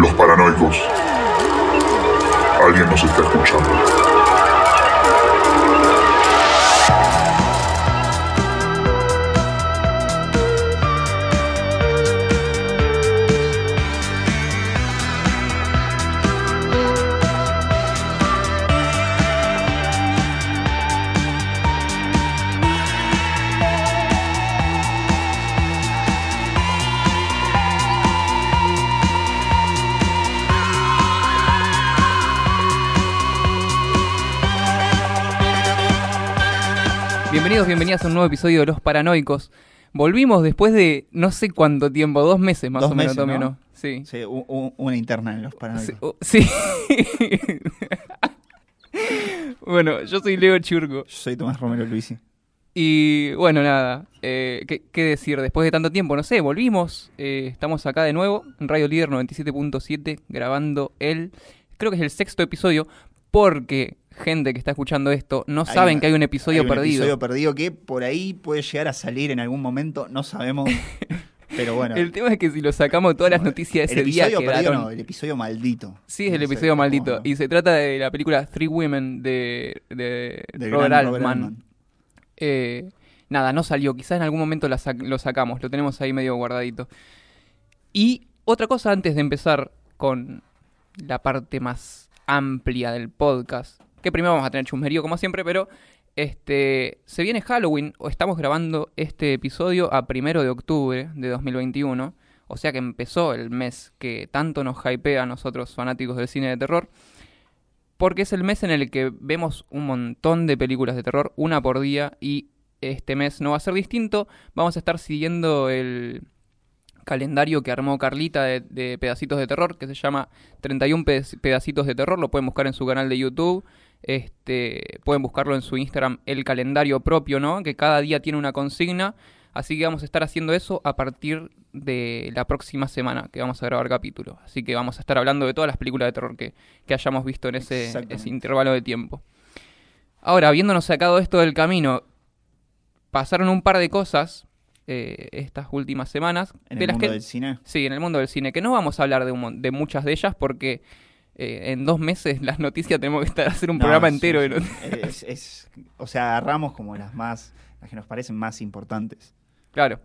Los paranoicos. Alguien nos está escuchando. Bienvenidos, bienvenidas a un nuevo episodio de Los Paranoicos. Volvimos después de no sé cuánto tiempo, dos meses más Dos o menos, meses, ¿no? ¿no? Sí. Sí, una interna en los paranoicos. sí. bueno, yo soy Leo Churgo. Yo soy Tomás Romero Luisi. Y bueno, nada, eh, ¿qué, qué decir? Después de tanto tiempo, no sé, volvimos. eh, estamos acá de nuevo, en Radio Líder 97.7, grabando el, creo que es el sexto episodio, porque gente que está escuchando esto no Hay saben una- que hay un episodio Hay un perdido. episodio perdido que por ahí puede llegar a salir en algún momento, no sabemos. pero bueno. El tema es que si lo sacamos todas las noticias de el ese día episodio perdido no, el episodio maldito. Sí, es el No episodio maldito. Y se trata de la película Three Women de, de, Robert Altman. Robert Altman. Eh, nada, no salió. Quizás en algún momento la lo sacamos. Lo tenemos ahí medio guardadito. Y otra cosa antes de empezar con la parte más amplia del podcast. Que primero vamos a tener chusmerío como siempre, pero este se viene Halloween. O estamos grabando este episodio a primero de octubre de 2021. O sea que empezó el mes que tanto nos hypea a nosotros fanáticos del cine de terror. Porque es el mes en el que vemos un montón de películas de terror, una por día, y este mes no va a ser distinto. Vamos a estar siguiendo el calendario que armó Carlita de, pedacitos de terror, que se llama 31 Pe- pedacitos de terror. Lo pueden buscar en su canal de YouTube. Este, pueden buscarlo en su Instagram, el calendario propio, ¿no? Que cada día tiene una consigna. Así que vamos a estar haciendo eso a partir de la próxima semana que vamos a grabar capítulo. Así que vamos a estar hablando de todas las películas de terror que, que hayamos visto en ese, intervalo de tiempo. Ahora, habiéndonos sacado esto del camino, pasaron un par de cosas eh, estas últimas semanas. En de el las mundo que, del cine. Sí, en el mundo del cine, que no vamos a hablar de, un de muchas de ellas porque eh, en dos meses las noticias tenemos que estar hacer un No, programa entero. de sí. noticias. Es, es- o sea, agarramos como las más, las que nos parecen más importantes. Claro.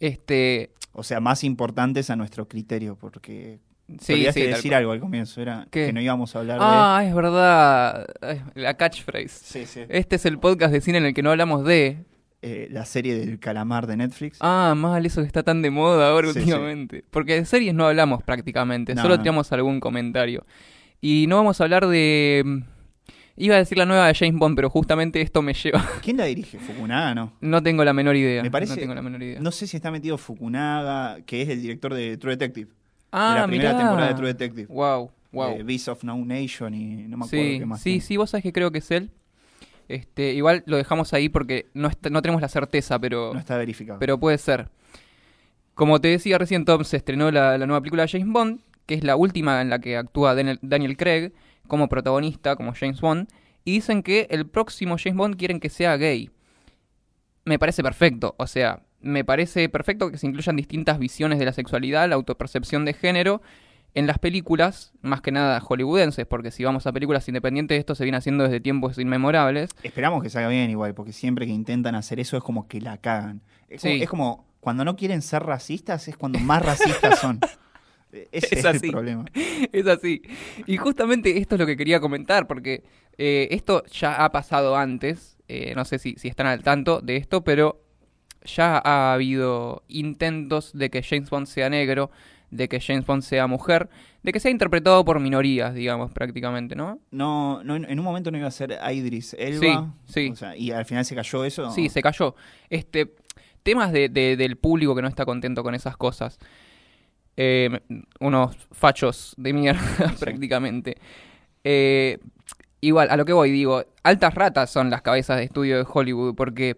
Este, O sea, más importantes a nuestro criterio, porque sí, olvidaste sí, de decir algo al comienzo, era ¿Qué? que no íbamos a hablar Ah, es verdad. La catchphrase. de sí, sí. Este es el podcast de cine en el que no hablamos de. Eh, la serie del calamar de Netflix. Ah, mal, eso que está tan de moda ahora Sí, sí. últimamente. Porque de series no hablamos prácticamente, No, solo no. tiramos algún comentario. Y no vamos a hablar de. mm, Iba a decir la nueva de James Bond, pero justamente esto me lleva. ¿Quién la dirige? Fukunaga, ¿no? No tengo la menor idea. Me parece- No tengo la menor idea. No sé si está metido Fukunaga, que es el director de True Detective. ah, de la primera mirá. temporada de True Detective. Wow, wow. De Beast of No Nation y no me acuerdo Sí, qué más. sí, tiene. sí, vos sabés que creo que es él. Este, igual lo dejamos ahí porque no, está- no tenemos la certeza, pero, No está verificado. pero puede ser. Como te decía recién, Tom se estrenó la, la nueva película de James Bond, que es la última en la que actúa Daniel, Daniel Craig como protagonista, como James Bond, y dicen que el próximo James Bond quieren que sea gay. Me parece perfecto, o sea, me parece perfecto que se incluyan distintas visiones de la sexualidad, la autopercepción de género en las películas, más que nada hollywoodenses, porque si vamos a películas independientes, esto se viene haciendo desde tiempos inmemorables. Esperamos que salga bien igual, porque siempre que intentan hacer eso es como que la cagan. Es como, Sí. es como cuando no quieren ser racistas, es cuando más racistas son. E- Ese Es es, así. el problema. es así. Y justamente esto es lo que quería comentar, porque eh, esto ya ha pasado antes, eh, no sé si, si están al tanto de esto, pero ya ha habido intentos de que James Bond sea negro, de que James Bond sea mujer, de que sea interpretado por minorías, digamos, prácticamente, ¿no? No, no, en un momento no iba a ser Idris Elba. Sí, sí. o sea, y al final se cayó eso. Sí, se cayó. Este, temas de, de- del público que no está contento con esas cosas. Eh, unos fachos de mierda, prácticamente. Eh, igual, a lo que voy, digo, altas ratas son las cabezas de estudio de Hollywood, porque,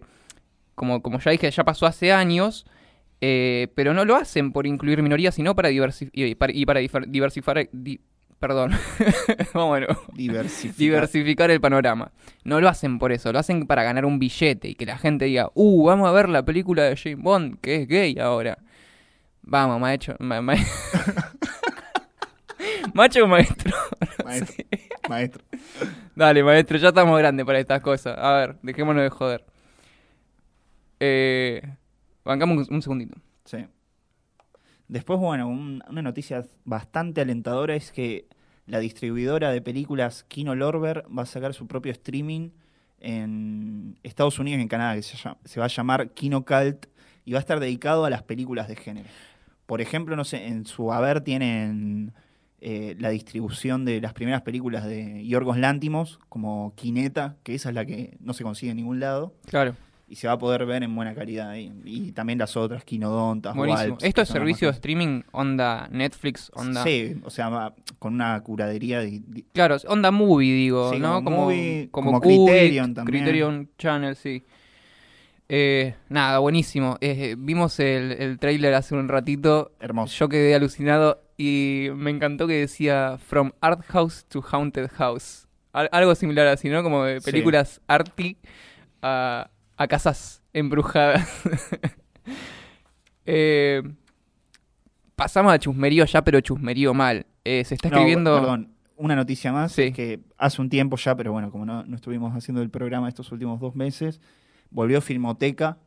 como, como ya dije, ya pasó hace años, eh, pero no lo hacen por incluir minorías, sino para, diversi- y para, y para difer- diversificar... di- perdón, vámonos Diversificar. diversificar el panorama. No lo hacen por eso, lo hacen para ganar un billete y que la gente diga, uh, vamos a ver la película de James Bond, que es gay ahora. Vamos, maestro. ma- ma- ¿Macho o maestro? Maestro. Maestro. Dale, maestro, ya estamos grandes para estas cosas. A ver, dejémonos de joder. Eh, bancamos un, un segundito. Sí. Después, bueno, un- una noticia bastante alentadora es que la distribuidora de películas Kino Lorber va a sacar su propio streaming en Estados Unidos y en Canadá, que se, llama- se va a llamar Kino Cult y va a estar dedicado a las películas de género. Por ejemplo, no sé, en su haber tienen eh, la distribución de las primeras películas de Yorgos Lántimos, como Kineta, que esa es la que no se consigue en ningún lado Claro, y se va a poder ver en buena calidad ahí. Y también las otras, Quinodontas, buenísimo. ¿Esto es servicio de streaming onda Netflix? Onda... Sí, o sea, con una curadería de... de- Claro, onda movie, digo, Sí, ¿no? como movie, como Criterion también. Criterion Channel, sí. Eh, nada, buenísimo. Eh, vimos el, el trailer hace un ratito. hermoso. Yo quedé alucinado y me encantó que decía From Art House to Haunted House. Al- algo similar así, ¿no? Como de Sí. películas arty a, a casas embrujadas. Eh, pasamos a chusmerío ya, pero chusmerío mal. Eh, se está No, escribiendo... perdón, una noticia más, Sí. es que hace un tiempo ya, pero bueno, como no, no estuvimos haciendo el programa estos últimos dos meses, volvió Filmoteca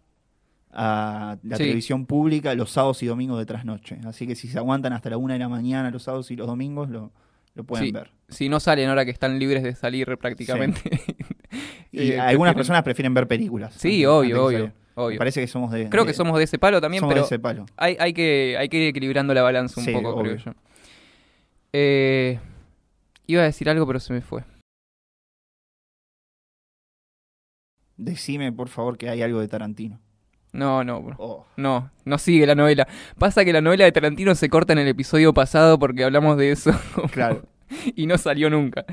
a la Sí. televisión pública los sábados y domingos de trasnoche. Así que si se aguantan hasta la una de la mañana los sábados y los domingos, lo, lo pueden Sí. ver. Si no salen ahora que están libres de salir prácticamente. Y Eh, algunas personas prefieren ver películas. Sí, antes- obvio, antes obvio. Me parece que somos de. Creo de- que somos de ese palo también, somos pero de ese palo. hay, hay, que, hay que ir equilibrando la balanza un Sí, poco, creo yo. Eh, iba a decir algo, pero se me fue. Decime, por favor, que hay algo de Tarantino. No, no, bro. Oh, No, no sigue la novela. Pasa que la novela de Tarantino se corta en el episodio pasado porque hablamos de eso claro. y no salió nunca.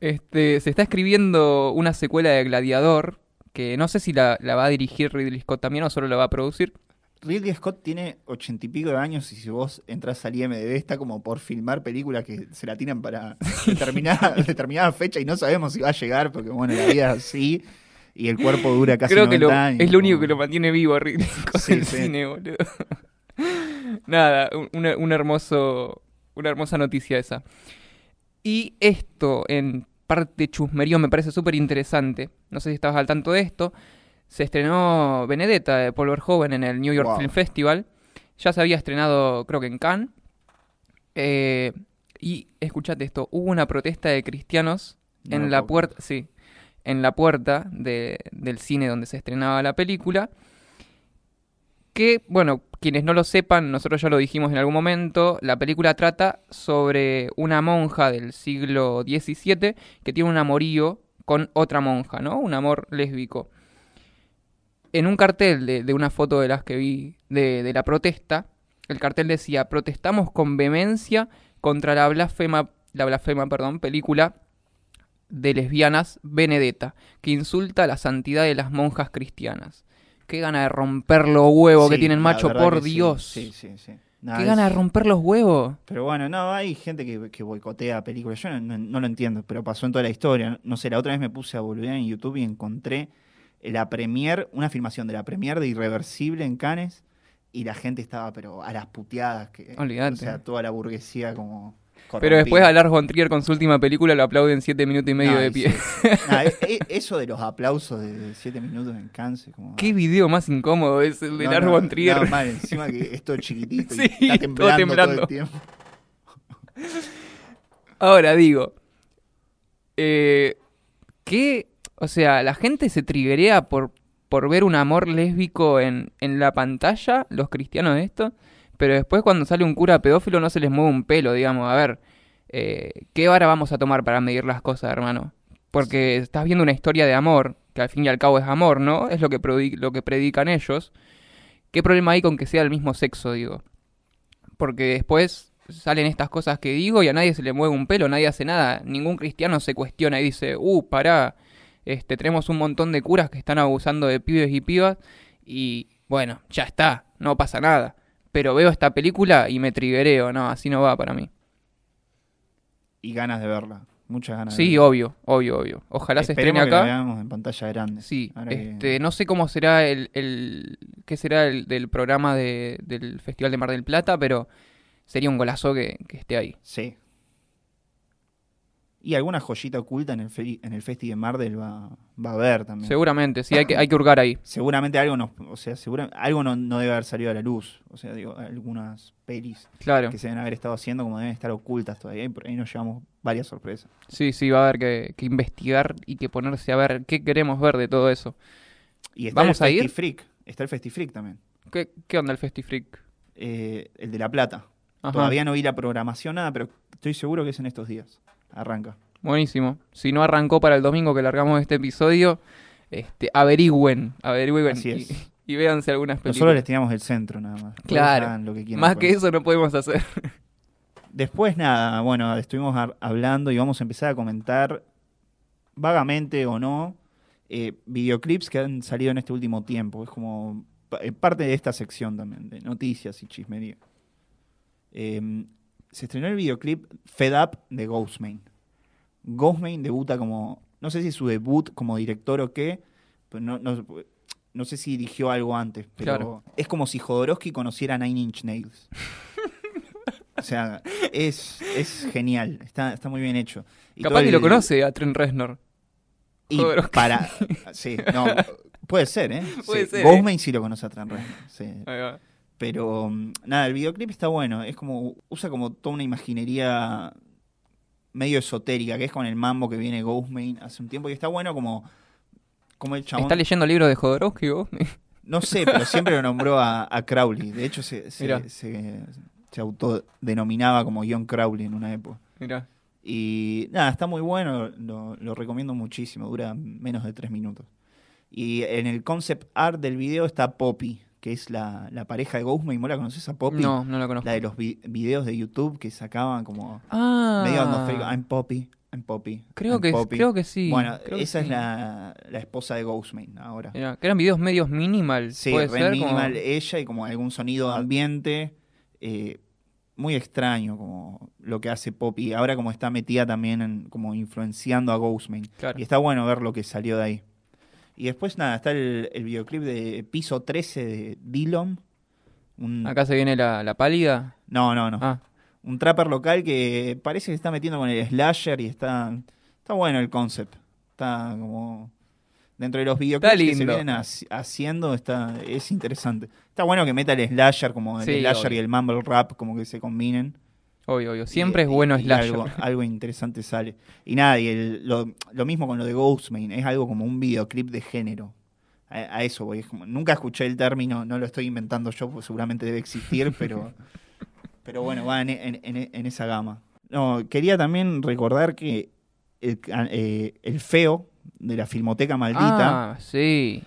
Este, se está escribiendo una secuela de Gladiador, que no sé si la, la va a dirigir Ridley Scott también o solo la va a producir. Ridley Scott tiene ochenta y pico de años y si vos entras al IMDb está como por filmar películas que se la tiran para determinada, determinada fecha y no sabemos si va a llegar porque bueno, la vida es así y el cuerpo dura casi Creo que 90 lo- años. es lo único como- que lo mantiene vivo Ridley Scott Sí, en el sí. cine, boludo. Nada, un, un hermoso, una hermosa noticia esa. Y esto, en parte chusmerío, me parece súper interesante. No sé si estabas al tanto de esto. Se estrenó Benedetta de Paul Verhoeven en el New York Wow. Film Festival. Ya se había estrenado, creo que en Cannes. Eh, y escuchate esto, hubo una protesta de cristianos No en la puerta, sí, en la puerta de- del cine donde se estrenaba la película. Que, bueno, quienes no lo sepan, nosotros ya lo dijimos en algún momento, la película trata sobre una monja del siglo XVII que tiene un amorío con otra monja, ¿no? Un amor lésbico. En un cartel de, una foto de las que vi de, de la protesta, el cartel decía, protestamos con vehemencia contra la blasfema, la blasfema, perdón, película de lesbianas Benedetta, que insulta la santidad de las monjas cristianas. Qué gana de romper los huevos que tienen macho, por sí. Dios. Sí, sí, sí. Nada, Qué es- gana de romper los huevos. Pero bueno, no, hay gente que, que boicotea películas. Yo no, no- no lo entiendo, pero pasó en toda la historia. No sé, la otra vez me puse a volver en YouTube y encontré la premier, una filmación de la premier de Irreversible en Cannes y la gente estaba, pero a las puteadas. Que. O sea, toda la burguesía como. Pero después a Lars von Trier con su última película lo aplauden siete minutos y medio No, de y pie. sí. E- e- eso de los aplausos de 7 minutos en Cannes. Como, Qué video más incómodo es el de No, Lars von Trier. mal, encima que esto es chiquitito y Sí, está todo temblando todo, temblando. el tiempo. Ahora digo, eh, ¿qué? O sea, la gente se triguea por, por ver un amor lésbico en, en la pantalla, los cristianos de esto, pero después cuando sale un cura pedófilo no se les mueve un pelo, digamos, a ver, eh, ¿qué vara vamos a tomar para medir las cosas, hermano? Porque estás viendo una historia de amor, que al fin y al cabo es amor, ¿no? Es lo que, lo que predican ellos. ¿Qué problema hay con que sea del mismo sexo, digo? Porque después salen estas cosas que digo y a nadie se le mueve un pelo, nadie hace nada. Ningún cristiano se cuestiona y dice, uh, pará, este, tenemos un montón de curas que están abusando de pibes y pibas y bueno, ya está, no pasa nada. Pero veo esta película y me triguereo, no, así no va para mí. Y ganas de verla. Muchas ganas de Sí, verla. obvio, obvio, obvio. Ojalá se estrene que la acá. veamos en pantalla grande. Sí, Ahora que- este, no sé cómo será el, el qué será el del programa de- del Festival de Mar del Plata, pero sería un golazo que, que esté ahí. Sí. Y alguna joyita oculta en el, fe- en el Festi de Marvel va, va a haber también. Seguramente, sí, hay que, hay que hurgar ahí. Seguramente algo no, o sea, segura, algo no, no debe haber salido a la luz. O sea, digo, algunas pelis Claro. que se deben haber estado haciendo como deben estar ocultas todavía. Y por ahí nos llevamos varias sorpresas. Sí, sí, va a haber que, que investigar y que ponerse a ver qué queremos ver de todo eso. Y está ¿Vamos el a ir? Festifreak. Está el Festifreak también. ¿Qué, qué onda el FestiFreak? Eh, el de La Plata. Ajá. Todavía no vi la programación, nada, pero estoy seguro que es en estos días. Arranca. Buenísimo. Si no arrancó para el domingo que largamos este episodio, este, averigüen, averigüen Así y, es. y véanse algunas películas. Nosotros les tiramos el centro nada más. Claro. lo que quieran Más que eso no podemos hacer. Después nada, bueno, estuvimos hablando y vamos a empezar a comentar vagamente o no eh, videoclips que han salido en este último tiempo. Es como eh, parte de esta sección también, de noticias y chismería. Eh, se estrenó el videoclip Fed Up de Ghostman. Ghostman debuta como, no sé si es su debut como director o qué, pero no, no, no sé si dirigió algo antes, pero Claro. es como si Jodorowsky conociera Nine Inch Nails. O sea, es, es genial, está, está muy bien hecho. Y Capaz que lo conoce a Trent Reznor. Y Jodorowsky. para. Sí, no. Puede ser, ¿eh? Puede Sí, ser, Ghostman sí lo conoce a Trent Reznor, sí. Ahí va. Pero mm, nada, el videoclip está bueno. Es como. Usa como toda una imaginería medio esotérica, que es con el mambo que viene Ghostman hace un tiempo. Y está bueno como. Como el chabón. ¿Está leyendo el libro de Jodorowsky vos? No sé, pero siempre lo nombró a, a Crowley. De hecho, se, se, se, se autodenominaba como John Crowley en una época. Mirá. Y nada, está muy bueno, lo, lo recomiendo muchísimo, dura menos de tres minutos. Y en el concept art del video está Poppy, que es la, la pareja de Ghostman. ¿Vos la conoces a Poppy? No, no lo conozco. La de los vi- videos de YouTube que sacaban como Ah, medio atmosférico. I'm Poppy, I'm Poppy. creo, I'm que, Poppy". creo que sí. Bueno, creo esa es sí. la, la esposa de Ghostman ahora. Que eran videos medios minimal. Sí, puede ser, minimal como- ella y como algún sonido ambiente. eh, muy extraño como lo que hace Poppy. Ahora como está metida también en, como influenciando a Ghostman. Claro. Y está bueno ver lo que salió de ahí. Y después nada, está el, el videoclip de Piso 13 de Dillon. Un, Acá se viene la, la pálida. no, no, no. Ah, Un trapper local que parece que se está metiendo con el slasher y está, está bueno el concept. Está como... Dentro de los videoclips que se vienen haci- haciendo, está, es interesante. Está bueno que meta el slasher, como el Sí, slasher obvio. y el mumble rap, como que se combinen. Obvio, obvio. Siempre Y- es bueno slasher. Algo, algo interesante sale. Y nada, y el- lo, lo mismo con lo de Ghostman, es algo como un videoclip de género. A, a eso voy. es como- nunca escuché el término, no lo estoy inventando yo, pues seguramente debe existir, pero, pero bueno, va en, en- en- en esa gama. No, quería también recordar que el, eh, el feo de la Filmoteca Maldita Ah, sí.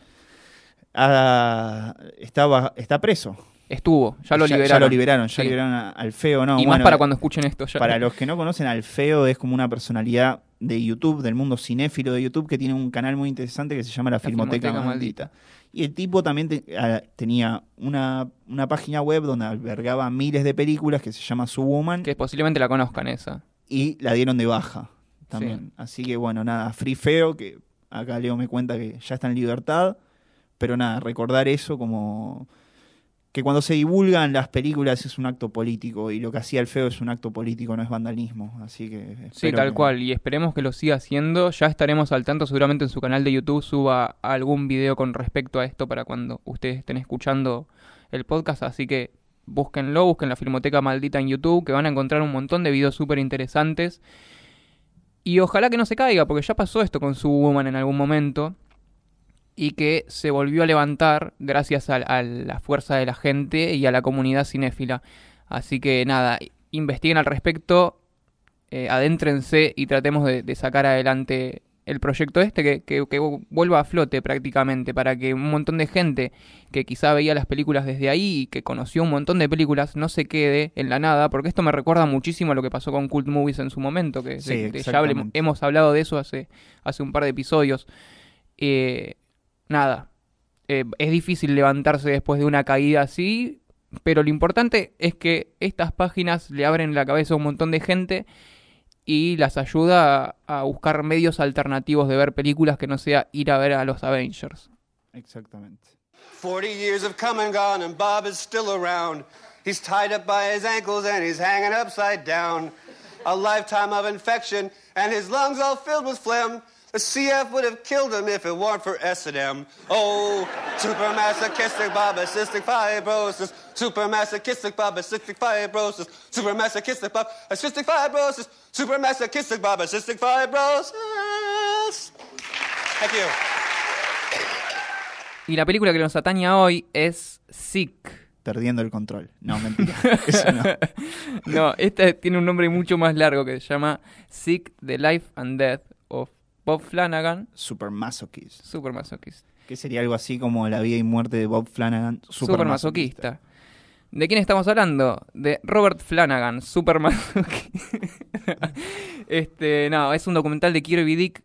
está preso. Estuvo, ya lo Ya liberaron. lo liberaron, ya Sí. liberaron a- al feo, ¿no? y más para cuando escuchen esto. Ya. Para los que no conocen al Feo, es como una personalidad de YouTube, del mundo cinéfilo de YouTube, que tiene un canal muy interesante que se llama La, Filmoteca, Filmoteca Maldita. Y el tipo también te- ah, tenía una, una página web donde albergaba miles de películas que se llama Subwoman Que posiblemente la conozcan esa. y la dieron de baja también. Así que bueno, nada, Free Feo, que acá Leo me cuenta que ya está en libertad, pero nada, recordar eso como que cuando se divulgan las películas es un acto político y lo que hacía el Feo es un acto político, no es vandalismo. Así que... Sí, tal que- cual. Y esperemos que lo siga haciendo. Ya estaremos al tanto. Seguramente en su canal de YouTube suba algún video con respecto a esto para cuando ustedes estén escuchando el podcast. Así que búsquenlo, busquen la Filmoteca Maldita en YouTube, que van a encontrar un montón de videos súper interesantes. Y ojalá que no se caiga, porque ya pasó esto con su Woman en algún momento. Y que se volvió a levantar gracias a, a la fuerza de la gente y a la comunidad cinéfila. Así que nada, investiguen al respecto, eh, adéntrense y tratemos de, de sacar adelante el proyecto este que, que- que vuelva a flote prácticamente para que un montón de gente que quizá veía las películas desde ahí y que conoció un montón de películas no se quede en la nada porque esto me recuerda muchísimo a lo que pasó con Cult Movies en su momento que Sí, de- de- ya hablemos- hemos hablado de eso hace, hace un par de episodios Eh, nada eh, es difícil levantarse después de una caída así pero lo importante es que estas páginas le abren la cabeza a un montón de gente y las ayuda a, a buscar medios alternativos de ver películas que no sea ir a ver a los Avengers. Exactamente. 40 years have come and gone, and Bob is still around. He's tied up by his ankles and he's hanging upside down. a lifetime of infection, and his lungs all filled with phlegm. The CF would have killed him if it weren't for S&M. Oh, supermasochistic cystic fibrosis. Supermasochistic cystic fibrosis. Supermasochistic cystic fibrosis. Supermasochistic cystic fibrosis. Thank you. Y la película que nos ataña hoy es Sick. Perdiendo el control. No, mentira. Eso no. No, esta tiene un nombre mucho más largo que se llama Sick, The Life and Death of Bob Flanagan, Super masochist. super masoquista. Que sería algo así como la vida y muerte de Bob Flanagan. Super, Super masoquista. ¿De quién estamos hablando? De Robert Flanagan, super masoquista. este, no, es un documental de Kirby Dick.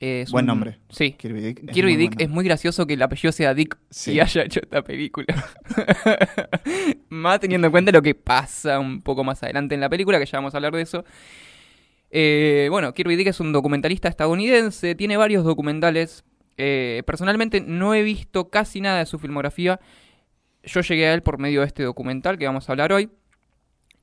Es Buen un- nombre. Sí. Kirby Dick. es Kirby muy Dick bueno. es muy gracioso que el apellido sea Dick Sí. y haya hecho esta película. más teniendo en cuenta lo que pasa un poco más adelante en la película, que ya vamos a hablar de eso. Eh, bueno, Kirby Dick es un documentalista estadounidense, tiene varios documentales. Eh, personalmente no he visto casi nada de su filmografía. Yo llegué a él por medio de este documental que vamos a hablar hoy.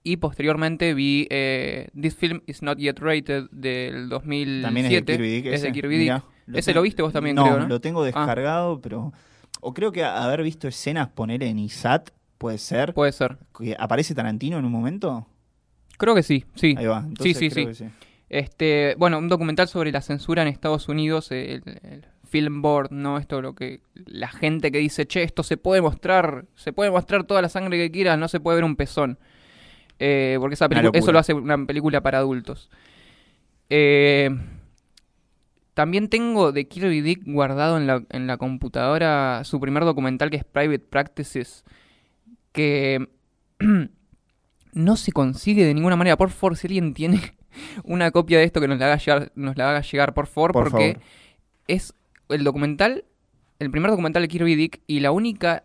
Y posteriormente vi eh, This Film Is Not Yet Rated del 2007. También es de Kirby Dick. Es de ese. Kirby Dick. Mirá, Ese ten- lo viste vos también, no, creo, ¿no? lo tengo Ah. descargado, pero... O creo que haber visto escenas, poner en ISAT, puede ser. Puede ser. ¿Aparece Tarantino en un momento? Creo que sí, sí. Ahí va. Entonces sí, creo sí. que Este, bueno, un documental sobre la censura en Estados Unidos, el, el Film Board, ¿no? Esto lo que la gente que dice, che, esto se puede mostrar, se puede mostrar toda la sangre que quieras, no se puede ver un pezón. Eh, porque esa eso lo hace una película para adultos. Eh, también tengo de Kirby Dick guardado en la, en la computadora su primer documental que es Private Practices, que no se consigue de ninguna manera. Por favor, si alguien tiene una copia de esto que nos la haga llegar, nos la haga llegar por favor, Por porque favor. es el documental, el primer documental de Kirby Dick y la única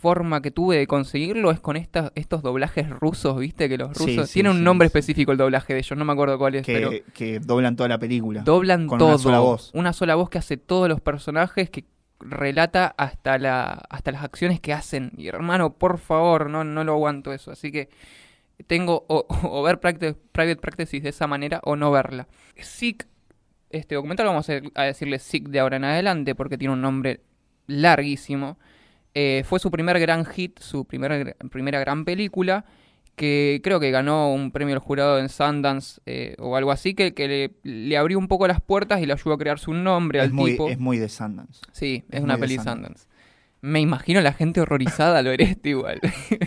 forma que tuve de conseguirlo es con estas, estos doblajes rusos, ¿viste? Que los rusos... sí, tiene un sí, nombre específico el doblaje de ellos, no me acuerdo cuál es, pero... Que, que doblan toda la película. Doblan con todo. una sola voz. Una sola voz que hace todos los personajes, que relata hasta la hasta las acciones que hacen. Y hermano, por favor, no, no lo aguanto eso. Así que tengo o, o ver Practice- Private Practices de esa manera o no verla. Sick, este documental vamos a, a decirle Sick de ahora en adelante porque tiene un nombre larguísimo. Eh, fue su primer gran hit, su primera, primera gran película, que creo que ganó un premio al jurado en Sundance eh, o algo así, que, que le, le abrió un poco las puertas y le ayudó a crear su nombre es, al muy, tipo. es muy de Sundance. sí, es, es una peli Sundance. Sundance. Me imagino la gente horrorizada lo eres igual.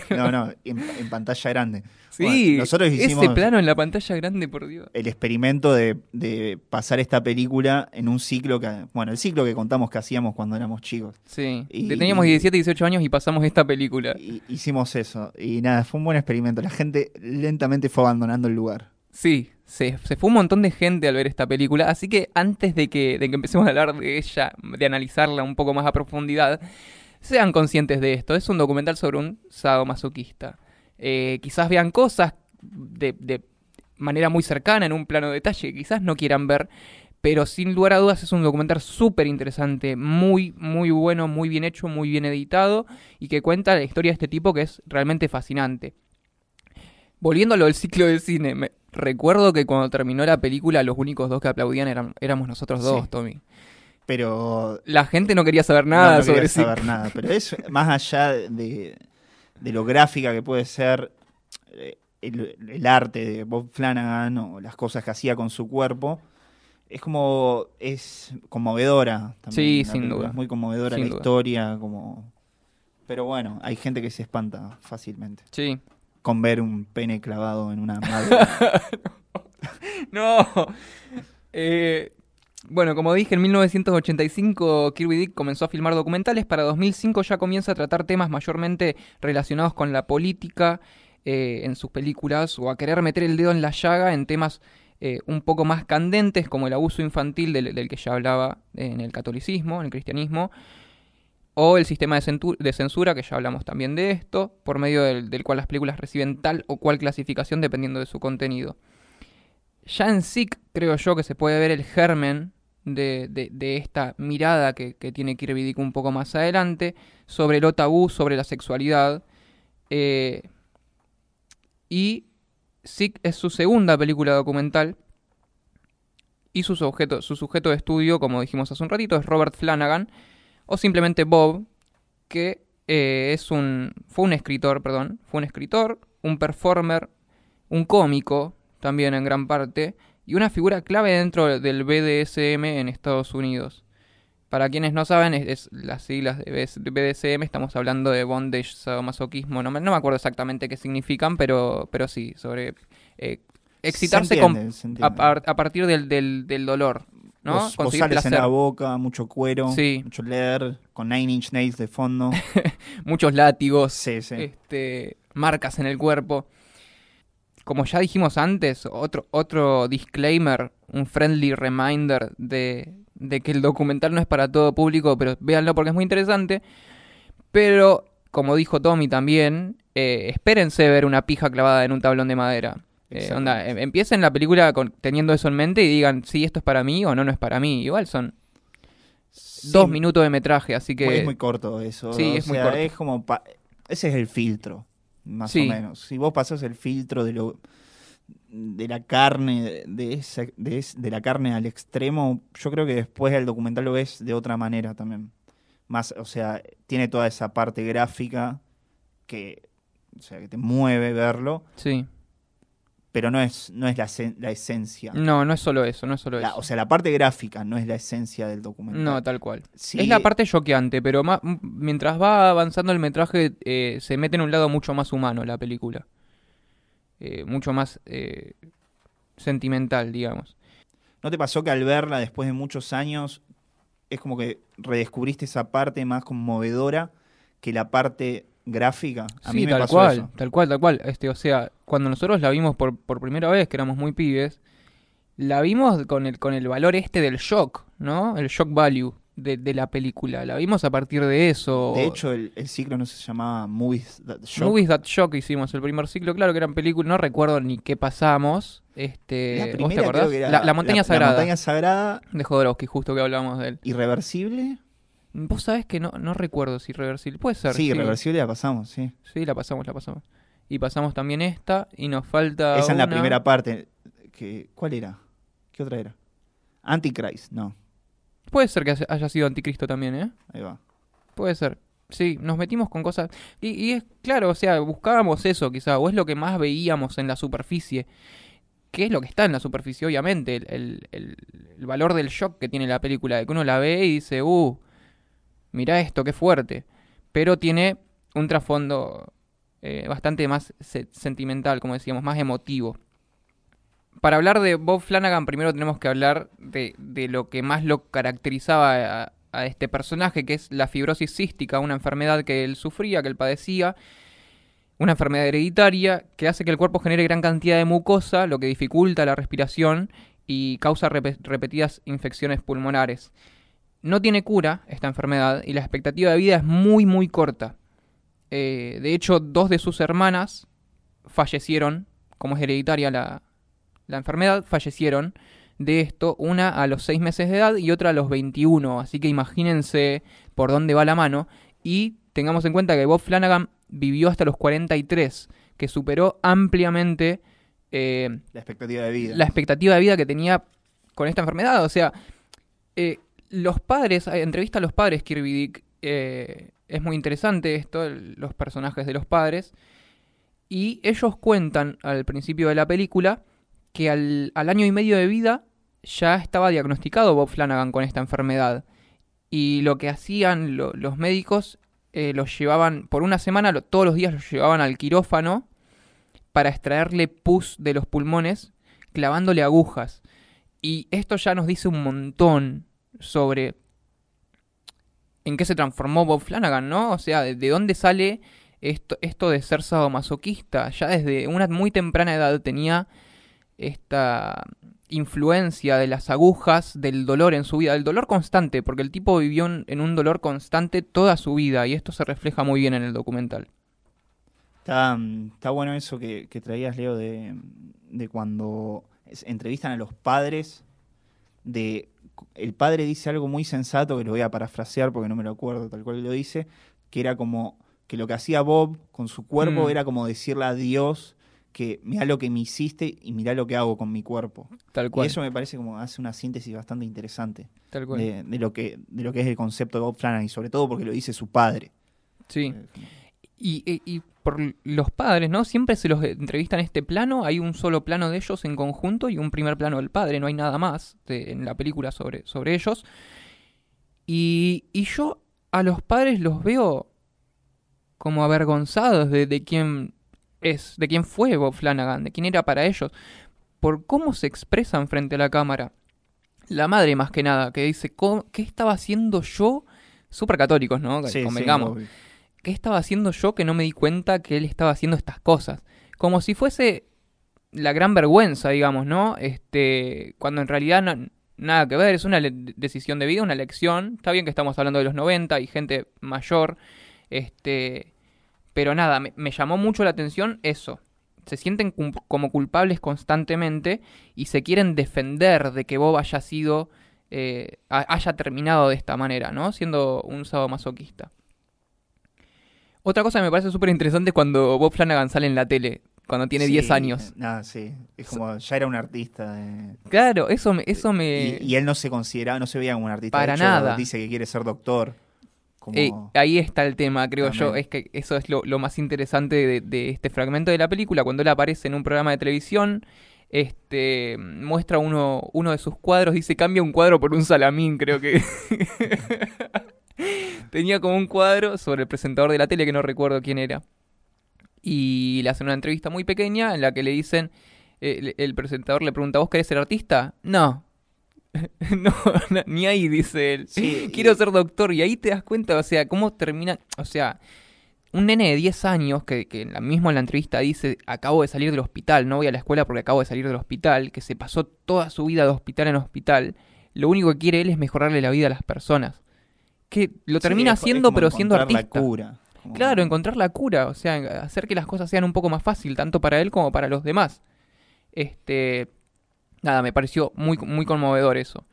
No, no, en, en pantalla grande. sí, Bueno, nosotros hicimos ese plano en la pantalla grande, por Dios. el experimento de, de pasar esta película en un ciclo que, bueno, el ciclo que contamos que hacíamos cuando éramos chicos. Sí, Y- teníamos 17, 18 años y pasamos esta película. Y hicimos eso. Y nada, fue un buen experimento. La gente lentamente fue abandonando el lugar. Sí, se, se fue un montón de gente al ver esta película, así que antes de que, de que empecemos a hablar de ella, de analizarla un poco más a profundidad, sean conscientes de esto. Es un documental sobre un sadomasoquista. Eh, quizás vean cosas de, de manera muy cercana, en un plano de detalle, que quizás no quieran ver, pero sin lugar a dudas es un documental súper interesante, muy, muy bueno, muy bien hecho, muy bien editado, y que cuenta la historia de este tipo que es realmente fascinante. Volviendo a lo del ciclo de cine, me- recuerdo que cuando terminó la película los únicos dos que aplaudían eran, éramos nosotros dos, Sí. Tommy. Pero La gente no quería saber no, nada no sobre quería saber nada. Pero es más allá de, de lo gráfica que puede ser eh, el, el arte de Bob Flanagan o las cosas que hacía con su cuerpo. Es como, es conmovedora también. Sí, sin duda. Es muy conmovedora Sin la duda. historia, como... Pero bueno, hay gente que se espanta fácilmente Sí. con ver un pene clavado en una madre. No. Eh, bueno, como dije, en 1985 Kirby Dick comenzó a filmar documentales. Para 2005 ya comienza a tratar temas mayormente relacionados con la política eh, en sus películas o a querer meter el dedo en la llaga en temas eh, un poco más candentes como el abuso infantil del, que ya hablaba en el catolicismo, en el cristianismo, o el sistema de, censura, que ya hablamos también de esto, por medio del cual las películas reciben tal o cual clasificación dependiendo de su contenido. Ya en Sick creo yo que se puede ver el germen de, esta mirada que, tiene Kirby Dick un poco más adelante sobre lo tabú, sobre la sexualidad. eh, y Sick es su segunda película documental y su sujeto, su sujeto de estudio, como dijimos hace un ratito, es Robert Flanagan o simplemente Bob, que eh, es un fue un escritor, perdón, fue un escritor, un performer, un cómico también en gran parte y una figura clave dentro del BDSM en Estados Unidos. Para quienes no saben, es, es las siglas de BDSM, estamos hablando de bondage, sadomasoquismo, no me, no me acuerdo exactamente qué significan, pero, pero sí, sobre eh, excitarse Se con- a, par- a partir del, del, del dolor, ¿no? Sales en la boca, mucho cuero, Sí. mucho leer, con Nine Inch Nails de fondo. Muchos látigos, sí, sí. este, marcas en el cuerpo. Como ya dijimos antes, otro, otro disclaimer, un friendly reminder de, de que el documental no es para todo público, pero véanlo porque es muy interesante. Pero, como dijo Tommy también, eh, espérense ver una pija clavada en un tablón de madera. Eh, onda, em- empiecen la película con- teniendo eso en mente y digan si esto es para mí o no, no es para mí. Igual son Sí, dos minutos de metraje, así que... Es muy corto eso. Sí, es muy sea, corto. Es como. pa- Ese es el filtro, más Sí. o menos. Si vos pasás el filtro de lo de la carne de, ese- de, es- de la carne al extremo yo creo que después el documental lo ves de otra manera también más o sea tiene toda esa parte gráfica que o sea que te mueve verlo Sí. Pero no es no es la, sen- la esencia No, no es solo eso, no es solo La- eso. o sea la parte gráfica no es la esencia del documental No, tal cual. Sí, Es la parte choqueante, pero ma- m- mientras va avanzando el metraje eh, se mete en un lado mucho más humano la película. Eh, mucho más eh, sentimental, digamos. ¿No te pasó que al verla después de muchos años es como que redescubriste esa parte más conmovedora que la parte gráfica? A sí, mí me tal pasó cual, eso. tal cual, tal cual. Este, o sea, cuando nosotros la vimos por, por primera vez, que éramos muy pibes, la vimos con el, con el valor este del shock, ¿no? El shock value de, de la película. La vimos a partir de eso. De hecho, el, el ciclo no se llamaba Movies That Shock. Movies That Shock hicimos el primer ciclo, claro que eran películas, no recuerdo ni qué pasamos. Este, la ¿vos te primera acordás? creo que era la, la montaña sagrada La montaña sagrada, de Jodorowsky, justo que hablábamos de él. irreversible. Vos sabés que no, no recuerdo si reversible. Puede ser. Sí, irreversible la pasamos, sí. Sí, la pasamos, la pasamos. Y pasamos también esta y nos falta. Esa en la primera parte. Que, ¿Cuál era? ¿Qué otra era? Antichrist, no. Puede ser que haya- sido Anticristo también, ¿eh? Ahí va. Puede ser. Sí, nos metimos con cosas. Y, y es claro, o sea, buscábamos eso quizá, o es lo que más veíamos en la superficie. ¿Qué es lo que está en la superficie? Obviamente, el, el- el- el valor del shock que tiene la película, de que uno la ve y dice, uh, mira esto, qué fuerte. Pero tiene un trasfondo eh, bastante más se- sentimental, como decíamos, más emotivo. Para hablar de Bob Flanagan, primero tenemos que hablar de, lo que más lo caracterizaba a, este personaje, que es la fibrosis cística, una enfermedad que él sufría, que él padecía, una enfermedad hereditaria que hace que el cuerpo genere gran cantidad de mucosa, lo que dificulta la respiración y causa repe- repetidas infecciones pulmonares. No tiene cura esta enfermedad y la expectativa de vida es muy muy corta. Eh, de hecho, dos de sus hermanas fallecieron, como es hereditaria la, la enfermedad, fallecieron de esto, una a los 6 meses de edad y otra a los 21, así que imagínense por dónde va la mano y tengamos en cuenta que Bob Flanagan vivió hasta los 43, que superó ampliamente eh, La expectativa de vida. la expectativa de vida que tenía con esta enfermedad. O sea, eh, los padres, entrevista a los padres, Kirby Dick, eh, es muy interesante esto, los personajes de los padres. Y ellos cuentan al principio de la película que al, año y medio de vida ya estaba diagnosticado Bob Flanagan con esta enfermedad. Y lo que hacían lo- los médicos, eh, los llevaban, por una semana, todos los días los llevaban al quirófano para extraerle pus de los pulmones clavándole agujas. Y esto ya nos dice un montón sobre en qué se transformó Bob Flanagan, ¿no? O sea, de, de dónde sale esto, esto de ser sadomasoquista. Ya desde una muy temprana edad tenía esta influencia de las agujas, del dolor en su vida, del dolor constante, porque el tipo vivió en, un dolor constante toda su vida y esto se refleja muy bien en el documental. Está, está bueno eso que, que traías, Leo, de, cuando entrevistan a los padres. De, el padre dice algo muy sensato que lo voy a parafrasear porque no me lo acuerdo tal cual lo dice, que era como que lo que hacía Bob con su cuerpo Mm. era como decirle a Dios que mirá lo que me hiciste y mirá lo que hago con mi cuerpo. Tal Y cual. eso me parece como hace una síntesis bastante interesante tal cual. de, de lo que, de lo que es el concepto de Bob Flanagan y sobre todo porque lo dice su padre. Sí. Eh, Y, y- y por los padres, ¿no? Siempre se los entrevista en este plano, hay un solo plano de ellos en conjunto y un primer plano del padre, no hay nada más de- en la película sobre, sobre ellos. Y, y yo a los padres los veo como avergonzados de, de quién es, de quién fue Bob Flanagan, de quién era para ellos, por cómo se expresan frente a la cámara. La madre más que nada, que dice, "¿Cómo- ¿qué estaba haciendo yo? Súper católicos, ¿no? Sí, sí, Convengamos. obvio. ¿Qué estaba haciendo yo que no me di cuenta que él estaba haciendo estas cosas? Como si fuese la gran vergüenza, digamos, ¿no? Este, cuando en realidad nada que ver, es una decisión de vida, una elección. Está bien que estamos hablando de los 90 y gente mayor, este, pero nada, me, llamó mucho la atención eso. Se sienten como culpables constantemente y se quieren defender de que Bob haya sido, eh, ha- haya terminado de esta manera, ¿no? Siendo un sadomasoquista. Otra cosa que me parece súper interesante es cuando Bob Flanagan sale en la tele, cuando tiene Sí, 10 años. Nada, sí. Es como, ya era un artista. eh, Claro, eso me... Eso me... y, y él no se consideraba, no se veía como un artista. Para hecho, nada. Dice que quiere ser doctor. Como, Eh, ahí está el tema, creo yo. Es que eso es lo, lo más interesante de, de este fragmento de la película. Cuando él aparece en un programa de televisión, este muestra uno, uno de sus cuadros, dice cambia un cuadro por un salamín, creo que. Tenía como un cuadro sobre el presentador de la tele que no recuerdo quién era. Y le hacen una entrevista muy pequeña en la que le dicen, eh, el, el presentador le pregunta, ¿vos querés ser artista? No. no, ni ahí dice él. Sí, Quiero y- ser doctor. Y ahí te das cuenta, o sea, cómo termina. O sea, un nene de 10 años que, que en la, mismo en la entrevista dice: Acabo de salir del hospital, no voy a la escuela porque acabo de salir del hospital, que se pasó toda su vida de hospital en hospital. Lo único que quiere él es mejorarle la vida a las personas. Que lo termina haciendo, pero siendo artista. La cura. Como- Claro, encontrar la cura, o sea, hacer que las cosas sean un poco más fácil, tanto para él como para los demás. Este. Nada, me pareció muy, muy conmovedor eso.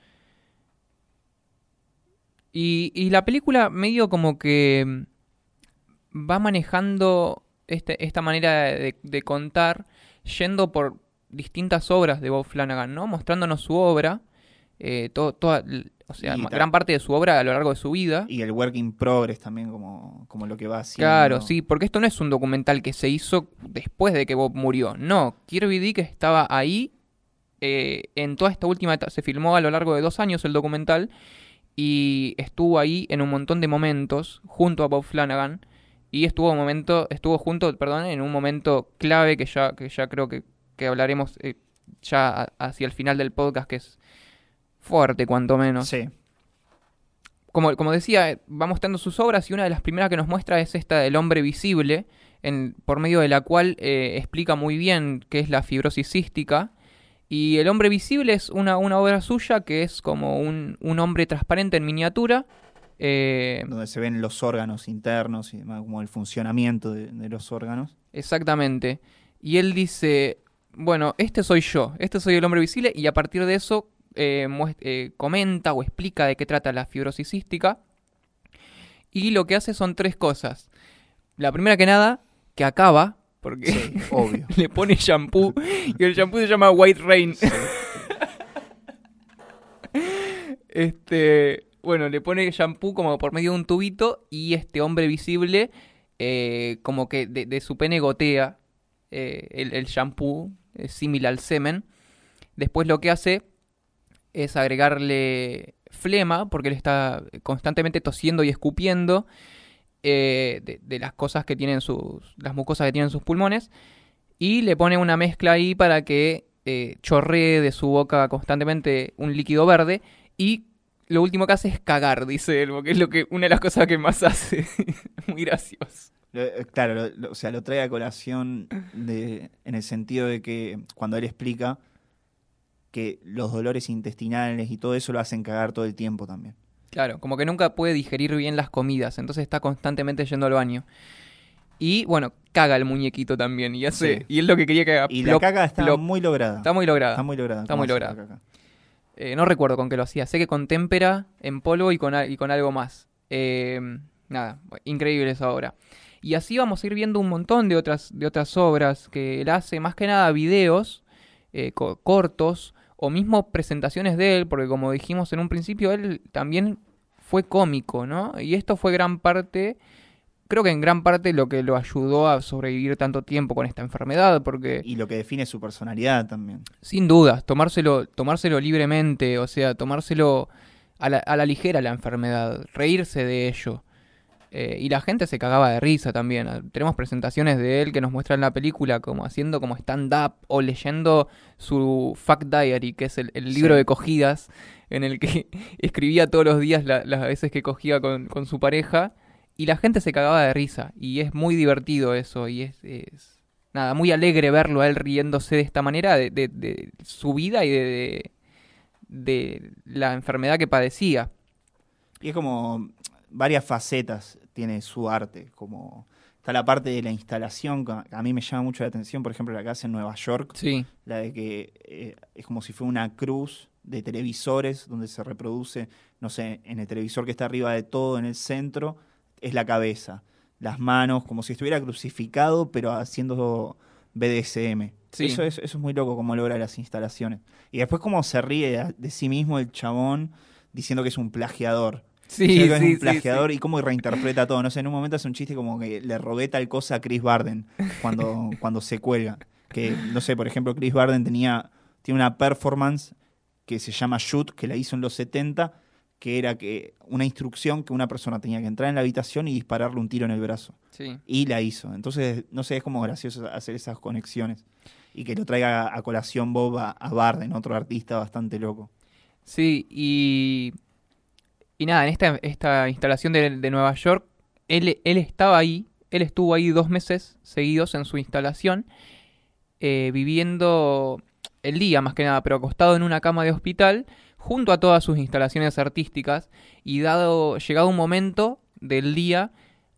Y, y la película medio como que va manejando este, esta manera de, de contar, yendo por distintas obras de Bob Flanagan, ¿no? Mostrándonos su obra, eh, to- toda, o sea, Y gran parte de su obra a lo largo de su vida. Y el work in progress también, como, como lo que va haciendo. Claro, sí, porque esto no es un documental que se hizo después de que Bob murió. No, Kirby Dick estaba ahí eh, en toda esta última etapa. Se filmó a lo largo de dos años el documental y estuvo ahí en un montón de momentos junto a Bob Flanagan y estuvo un momento, estuvo junto, perdón, en un momento clave que ya, que ya creo que, que hablaremos eh, ya hacia el final del podcast que es fuerte cuanto menos Sí. como, como decía, eh, va mostrando sus obras y una de las primeras que nos muestra es esta del hombre visible, en, por medio de la cual eh, explica muy bien qué es la fibrosis cística. Y el hombre visible es una, una obra suya que es como un, un hombre transparente en miniatura. eh, Donde se ven los órganos internos y demás, como el funcionamiento de, de los órganos. Exactamente. Y él dice, bueno, este soy yo, este soy el hombre visible, y a partir de eso eh, eh, comenta o explica de qué trata la fibrosis cística. Y lo que hace son tres cosas. La primera que nada, que acaba, porque Sí, obvio. le pone shampoo, y el shampoo se llama White Rain. Este, bueno, le pone shampoo como por medio de un tubito y este hombre visible eh, como que de, de su pene gotea eh, el, el shampoo, es similar al semen. Después lo que hace es agregarle flema, porque él está constantemente tosiendo y escupiendo eh, de, las cosas que tienen sus, las mucosas que tienen sus pulmones, y le pone una mezcla ahí para que eh, chorree de su boca constantemente un líquido verde, y lo último que hace es cagar, dice él, porque es lo que, una de las cosas que más hace. Muy gracioso. Eh, Claro, o sea, lo trae a colación de, en el sentido de que cuando él explica que los dolores intestinales y todo eso lo hacen cagar todo el tiempo también. Claro, como que nunca puede digerir bien las comidas, entonces está constantemente yendo al baño. Y bueno, caga el muñequito también, y hace, Sí. y es lo que quería que haga. Y la caca está plop. muy lograda. Está muy lograda. Está muy lograda. Está muy lograda. Eh, no recuerdo con qué lo hacía. Sé que con témpera, en polvo y con, a- y con algo más. Eh, nada, increíble esa obra. Y así vamos a ir viendo un montón de otras, de otras obras que él hace, más que nada videos eh, co- cortos o mismo presentaciones de él, porque como dijimos en un principio, él también fue cómico, ¿no? Y esto fue gran parte, creo que en gran parte lo que lo ayudó a sobrevivir tanto tiempo con esta enfermedad, porque Y lo que define su personalidad también. sin dudas, tomárselo, tomárselo libremente, o sea, tomárselo a la, a la ligera la enfermedad, reírse de ello. Eh, y la gente se cagaba de risa también. Ah, Tenemos presentaciones de él que nos muestran la película como haciendo como stand-up o leyendo su Fact Diary, que es el, el libro Sí. de cogidas, en el que escribía todos los días la- las veces que cogía con, con su pareja. Y la gente se cagaba de risa. Y es muy divertido eso. Y es, es- nada, muy alegre verlo a él riéndose de esta manera de, de- de su vida y de, de, de la enfermedad que padecía. Y es como varias facetas tiene su arte, como está la parte de la instalación, que a mí me llama mucho la atención, por ejemplo, la que hace en Nueva York, Sí, la de que eh, es como si fuera una cruz de televisores donde se reproduce, no sé, en el televisor que está arriba de todo, en el centro, es la cabeza, las manos, como si estuviera crucificado, pero haciendo BDSM. Sí. Eso, es, eso es muy loco como logra las instalaciones. Y después como se ríe de, de sí mismo el chabón diciendo que es un plagiador. Sí, es un sí, plagiador sí. y cómo reinterpreta todo. No sé, en un momento hace un chiste como que le robé tal cosa a Chris Barden cuando, cuando se cuelga. Que, no sé, por ejemplo, Chris Barden tenía, tiene una performance que se llama Shoot, que la hizo en los 70, que era que una instrucción que una persona tenía que entrar en la habitación y dispararle un tiro en el brazo. Sí. Y la hizo. Entonces, no sé, es como gracioso hacer esas conexiones. Y que lo traiga a colación Bob a, a Barden, otro artista bastante loco. Sí, y, y nada, en esta, esta instalación de, de Nueva York, él, él estaba ahí, él estuvo ahí dos meses seguidos en su instalación, eh, viviendo el día más que nada, pero acostado en una cama de hospital, junto a todas sus instalaciones artísticas, y dado, llegado un momento del día,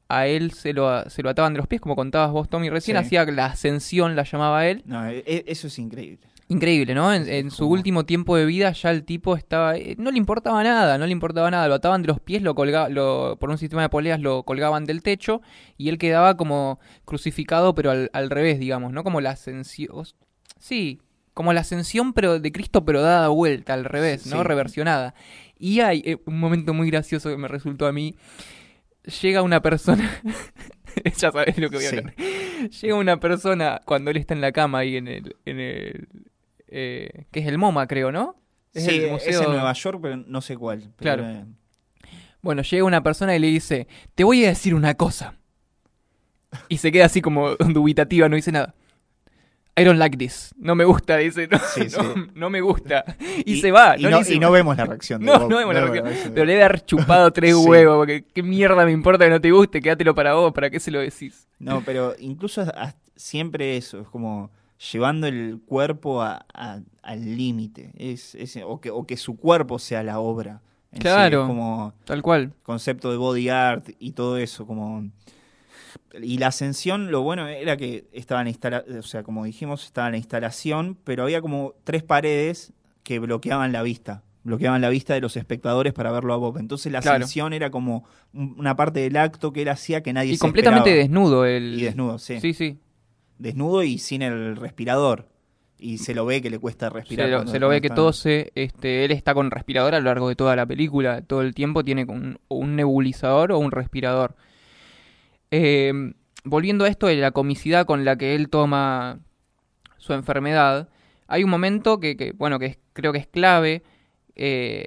a él se lo, se lo ataban de los pies, como contabas vos, Tommy, recién Sí. hacía la ascensión, la llamaba él, No, e- e- eso es increíble. Increíble, ¿no? En, su último tiempo de vida ya el tipo estaba... eh, No le importaba nada, no le importaba nada. Lo ataban de los pies, lo colga, lo, por un sistema de poleas lo colgaban del techo y él quedaba como crucificado pero al, al revés, digamos, ¿no? Como la ascensión... Sí, como la ascensión pero de Cristo pero dada vuelta, al revés, ¿no? Sí. Reversionada. Y hay eh, un momento muy gracioso que me resultó a mí. Llega una persona... ya sabes lo que voy a Sí. hablar. Llega una persona cuando él está en la cama ahí en el... En el eh, que es el MoMA, creo, ¿no? Es sí, el es museo- en Nueva York, pero no sé cuál. pero Claro. Bueno, llega una persona y le dice, te voy a decir una cosa. Y se queda así como dubitativa, no dice nada. I don't like this. No me gusta, dice. No, Sí, sí. no, no me gusta. Y, se va. Y no, no, le dice- y no vemos la reacción. de No, Bob, no vemos la reacción. eso- Pero le debe haber chupado tres Sí. huevos, porque qué mierda me importa que no te guste, quédatelo para vos, ¿para qué se lo decís? No, pero incluso siempre eso, es como llevando el cuerpo a- a- al límite. Es, es- o, que, o que su cuerpo sea la obra. en Claro. como Tal cual. concepto de body art y todo eso, como... Y la ascensión, lo bueno era que estaba en instala o sea, como dijimos, estaba en la instalación, pero había como tres paredes que bloqueaban la vista, bloqueaban la vista de los espectadores para verlo a Bob. Entonces la Claro. ascensión era como un- una parte del acto que él hacía que nadie Y se completamente esperaba. desnudo el... Y desnudo, sí. Sí, sí. Desnudo y sin el respirador. Y se lo ve que le cuesta Se respirar. lo, cuando- se lo ve que tose, este, él está con respirador a lo largo de toda la película, todo el tiempo tiene un, un nebulizador o un respirador. Eh, volviendo a esto de la comicidad con la que él toma su enfermedad, hay un momento que, que, bueno, que es- creo que es clave eh,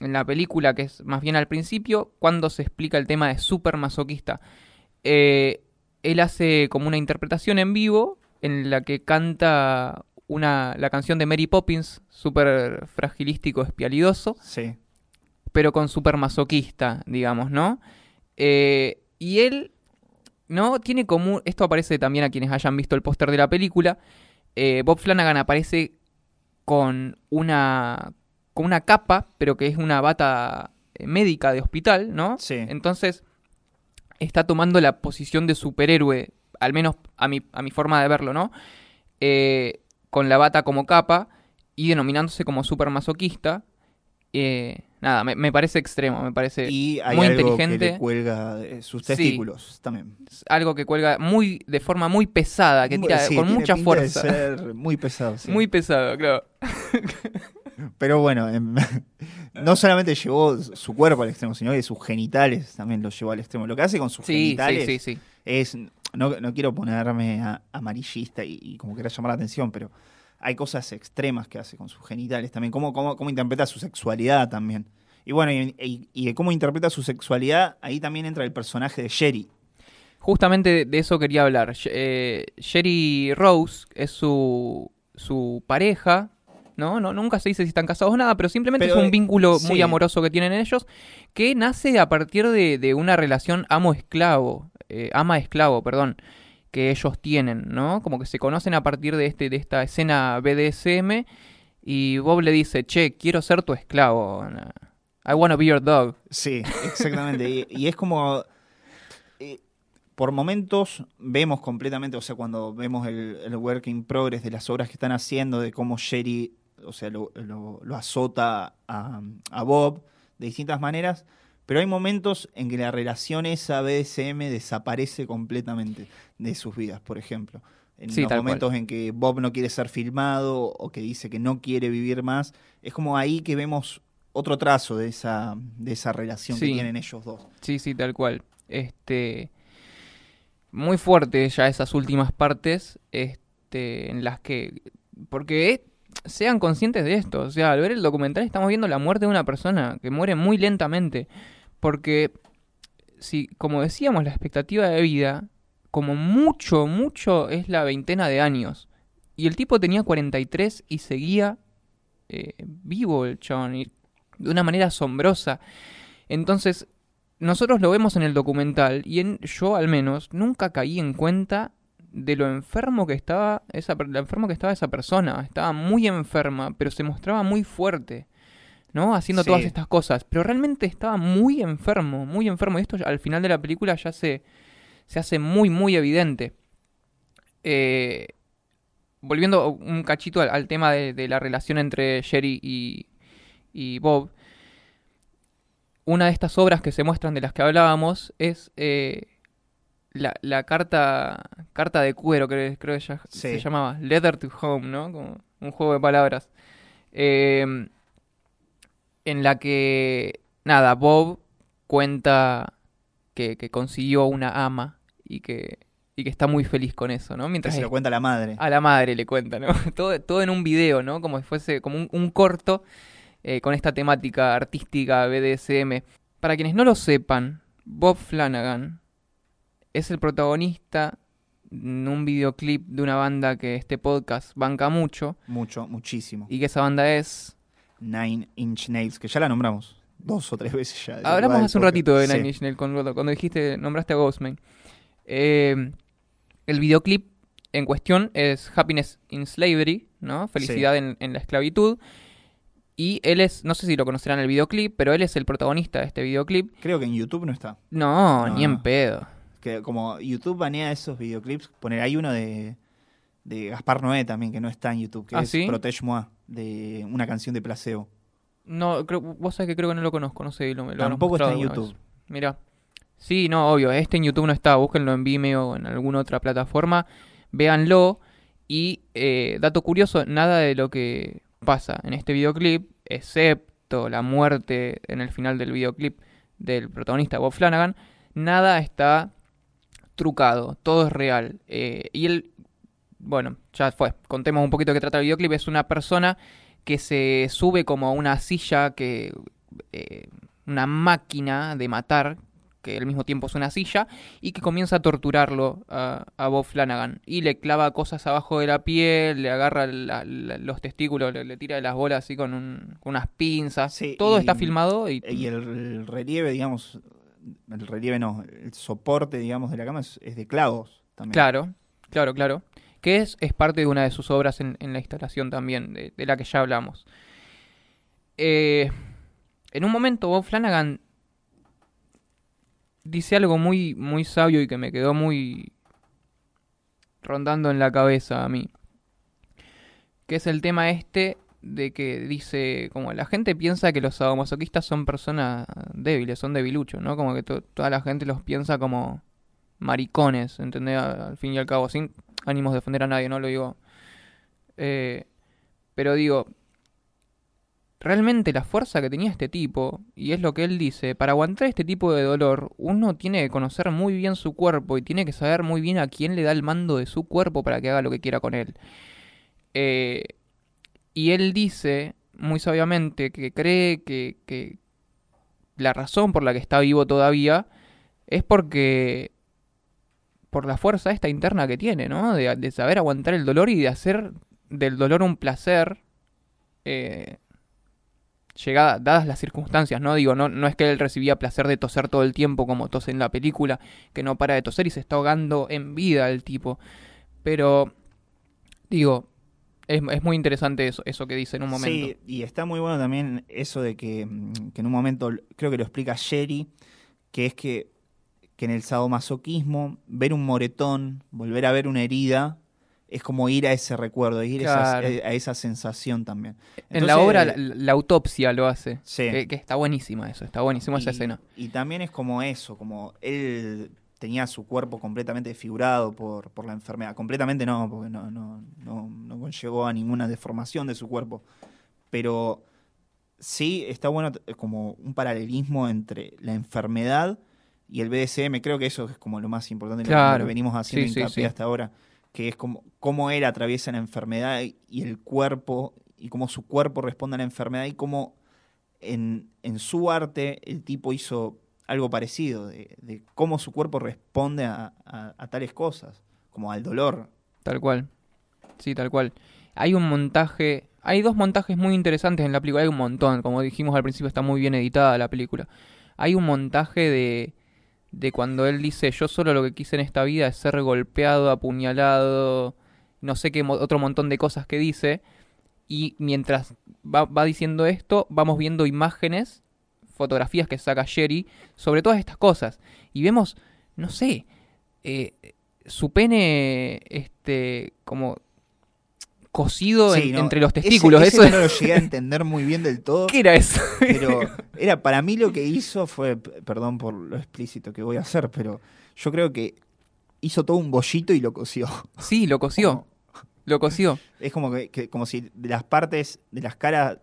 en la película, que es más bien al principio, cuando se explica el tema de super masoquista. Eh, él hace como una interpretación en vivo en la que canta una, la canción de Mary Poppins, súper fragilístico, espialidoso, Sí. pero con súper masoquista, digamos, ¿no? Eh, y él, ¿no? Tiene como... Esto aparece también a quienes hayan visto el póster de la película. Eh, Bob Flanagan aparece con una, con una capa, pero que es una bata eh, médica de hospital, ¿no? Sí. Entonces, está tomando la posición de superhéroe, al menos a mi, a mi forma de verlo, ¿no? Eh, con la bata como capa y denominándose como super masoquista. Eh, nada, me, me parece extremo, me parece Y hay muy algo inteligente. que le cuelga de sus Sí. testículos también. algo que cuelga muy de forma muy pesada, que tira sí, con mucha de fuerza. ser muy pesado. sí. Muy pesado, claro. Pero bueno, em, no solamente llevó su cuerpo al extremo, sino que sus genitales también los llevó al extremo. Lo que hace con sus Sí, genitales sí, sí, sí. es. No, no quiero ponerme a- amarillista y, y como querer llamar la atención, pero hay cosas extremas que hace con sus genitales también. Cómo, cómo, cómo interpreta su sexualidad también. Y bueno, y, y- y de cómo interpreta su sexualidad, ahí también entra el personaje de Sherry. Justamente de- eso quería hablar. Sh- eh, Sherry Rose es su, su pareja, ¿no? ¿no? Nunca se dice si están casados o nada, pero simplemente Pero, es un eh, vínculo muy amoroso que tienen ellos, que nace a partir de, de una relación amo-esclavo, eh, ama-esclavo, perdón, que ellos tienen, ¿no? Como que se conocen a partir de, este, de esta escena BDSM y Bob le dice, che, quiero ser tu esclavo. I wanna be your dog. Sí, exactamente. y, y es como. eh, por momentos vemos completamente, o sea, cuando vemos el, el work in progress de las obras que están haciendo, de cómo Sherry, o sea, lo, lo- lo azota a, a Bob de distintas maneras, pero hay momentos en que la relación esa BDSM desaparece completamente de sus vidas, por ejemplo. En Sí, los cual. momentos en que Bob no quiere ser filmado o que dice que no quiere vivir más, es como ahí que vemos otro trazo de esa, de esa relación Sí. que tienen ellos dos. Sí, sí, tal cual. Este. Muy fuerte ya esas últimas partes. Este. En las que. Porque sean conscientes de esto. O sea, al ver el documental estamos viendo la muerte de una persona que muere muy lentamente. Porque. Si, como decíamos, la expectativa de vida. Como mucho, mucho es la veintena de años. Y el tipo tenía 43 y seguía eh, vivo el chabón. Y de una manera asombrosa. Entonces, nosotros lo vemos en el documental y en, yo al menos nunca caí en cuenta de lo enfermo que estaba esa lo enfermo que estaba esa persona. Estaba muy enferma pero se mostraba muy fuerte no haciendo Sí. todas estas cosas. Pero realmente estaba muy enfermo muy enfermo. Y esto al final de la película ya se se hace muy muy evidente. Eh, volviendo un cachito al, al tema de, de la relación entre Jerry y, y Bob. Una de estas obras que se muestran de las que hablábamos es eh, la, la carta carta de cuero, creo, creo que ya- Sí. se llamaba. Letter to Home, ¿no? Como un juego de palabras. Eh, en la que, nada, Bob cuenta que, que consiguió una ama y que, y que está muy feliz con eso, ¿no? Que Mientras se lo cuenta la madre. a la madre le cuenta, ¿no? Todo, todo en un video, ¿no? Como si fuese como un, un corto eh, con esta temática artística BDSM. Para quienes no lo sepan, Bob Flanagan es el protagonista en un videoclip de una banda que este podcast banca mucho Mucho, muchísimo. y que esa banda es... Nine Inch Nails, que ya la nombramos dos o tres veces ya. Hablamos hace un ratito de Sí. Nine Inch Nails cuando, cuando dijiste, nombraste a Ghostman. Eh, el videoclip en cuestión es Happiness in Slavery, ¿no? Felicidad en, en la esclavitud. Y él es, no sé si lo conocerán el videoclip, pero él es el protagonista de este videoclip. Creo que en YouTube no está. No, No, ni en pedo. Que como YouTube banea esos videoclips, poner hay uno de, de Gaspar Noé también que no está en YouTube, que ¿Ah, es sí? Protege Moi, de una canción de placebo. No, creo, vos sabés que creo que no lo conozco, no sé, lo, lo Tampoco está en YouTube. Mira. Sí, no, obvio, este en YouTube no está, búsquenlo en Vimeo o en alguna otra plataforma, véanlo y eh, dato curioso, nada de lo que pasa en este videoclip, excepto la muerte en el final del videoclip del protagonista Bob Flanagan, nada está trucado, todo es real. Eh, y él, bueno, ya fue, contemos un poquito de qué trata el videoclip, es una persona que se sube como a una silla que... eh, una máquina de matar que al mismo tiempo es una silla, y que comienza a torturarlo a, a Bob Flanagan. Y le clava cosas abajo de la piel, le agarra la- la- los testículos, le, le tira de las bolas así con, un- con unas pinzas. Sí, Todo y- está filmado y, Y el, el relieve, digamos, el relieve no, el soporte, digamos, de la cama es, de clavos también. Claro, claro, claro. Que es, es parte de una de sus obras en, la instalación también, de, de la que ya hablamos. Eh, en un momento Bob Flanagan dice algo muy, muy sabio y que me quedó muy rondando en la cabeza a mí. Que es el tema este de que dice, como la gente piensa que los sadomasoquistas son personas débiles, son debiluchos, ¿no? Como que to- toda la gente los piensa como maricones, ¿entendés? Al fin y al cabo, sin ánimos de defender a nadie, no lo digo. Eh, pero digo, realmente la fuerza que tenía este tipo, y es lo que él dice, para aguantar este tipo de dolor, uno tiene que conocer muy bien su cuerpo y tiene que saber muy bien a quién le da el mando de su cuerpo para que haga lo que quiera con él. Eh, y él dice, muy sabiamente, que cree que, que la razón por la que está vivo todavía es porque por la fuerza esta interna que tiene, ¿no? De, de saber aguantar el dolor y de hacer del dolor un placer, eh, llegada, dadas las circunstancias, ¿no? Digo, no, no es que él recibía placer de toser todo el tiempo como tose en la película, que no para de toser y se está ahogando en vida el tipo. Pero, digo, es, es muy interesante eso, eso que dice en un momento. Sí, y está muy bueno también eso de que, mm, que en un momento, creo que lo explica Sherry, que es que, que en el sadomasoquismo, ver un moretón, volver a ver una herida, es como ir a ese recuerdo, ir a esa- Claro. a esa sensación también. en la obra la, la autopsia lo hace. Sí. Que, que está buenísima eso, está buenísima esa escena. y también es como eso, como él tenía su cuerpo completamente desfigurado por, por la enfermedad. Completamente no, porque no, no, no, no conllevó a ninguna deformación de su cuerpo. Pero sí está bueno t- como un paralelismo entre la enfermedad y el BDSM. Creo que eso es como lo más importante, que- lo Claro. que venimos haciendo Sí, sí, hincapié sí. hasta ahora, que es como cómo él atraviesa la enfermedad y el cuerpo, y cómo su cuerpo responde a la enfermedad y cómo en, en su arte el tipo hizo algo parecido, de, de cómo su cuerpo responde a, tales cosas, como al dolor. Tal cual. Sí, tal cual. Hay un montaje, hay dos montajes muy interesantes en la película, hay un montón, como dijimos al principio está muy bien editada la película. Hay un montaje de de cuando él dice, "Yo solo lo que quise en esta vida es ser golpeado, apuñalado, no sé qué otro montón de cosas que dice." Y mientras va, va diciendo esto, vamos viendo imágenes, fotografías que saca Sherry sobre todas estas cosas. Y vemos, no sé, eh, su pene, este, como cosido Sí, en- no, entre los testículos. ese Eso no lo llegué a entender muy bien del todo. ¿Qué era eso? Pero era para mí lo que hizo fue, perdón por lo explícito que voy a hacer, pero yo creo que hizo todo un bollito y lo cosió. sí, lo cosió. Lo cosió. Es como que, que- como si de las partes de las caras,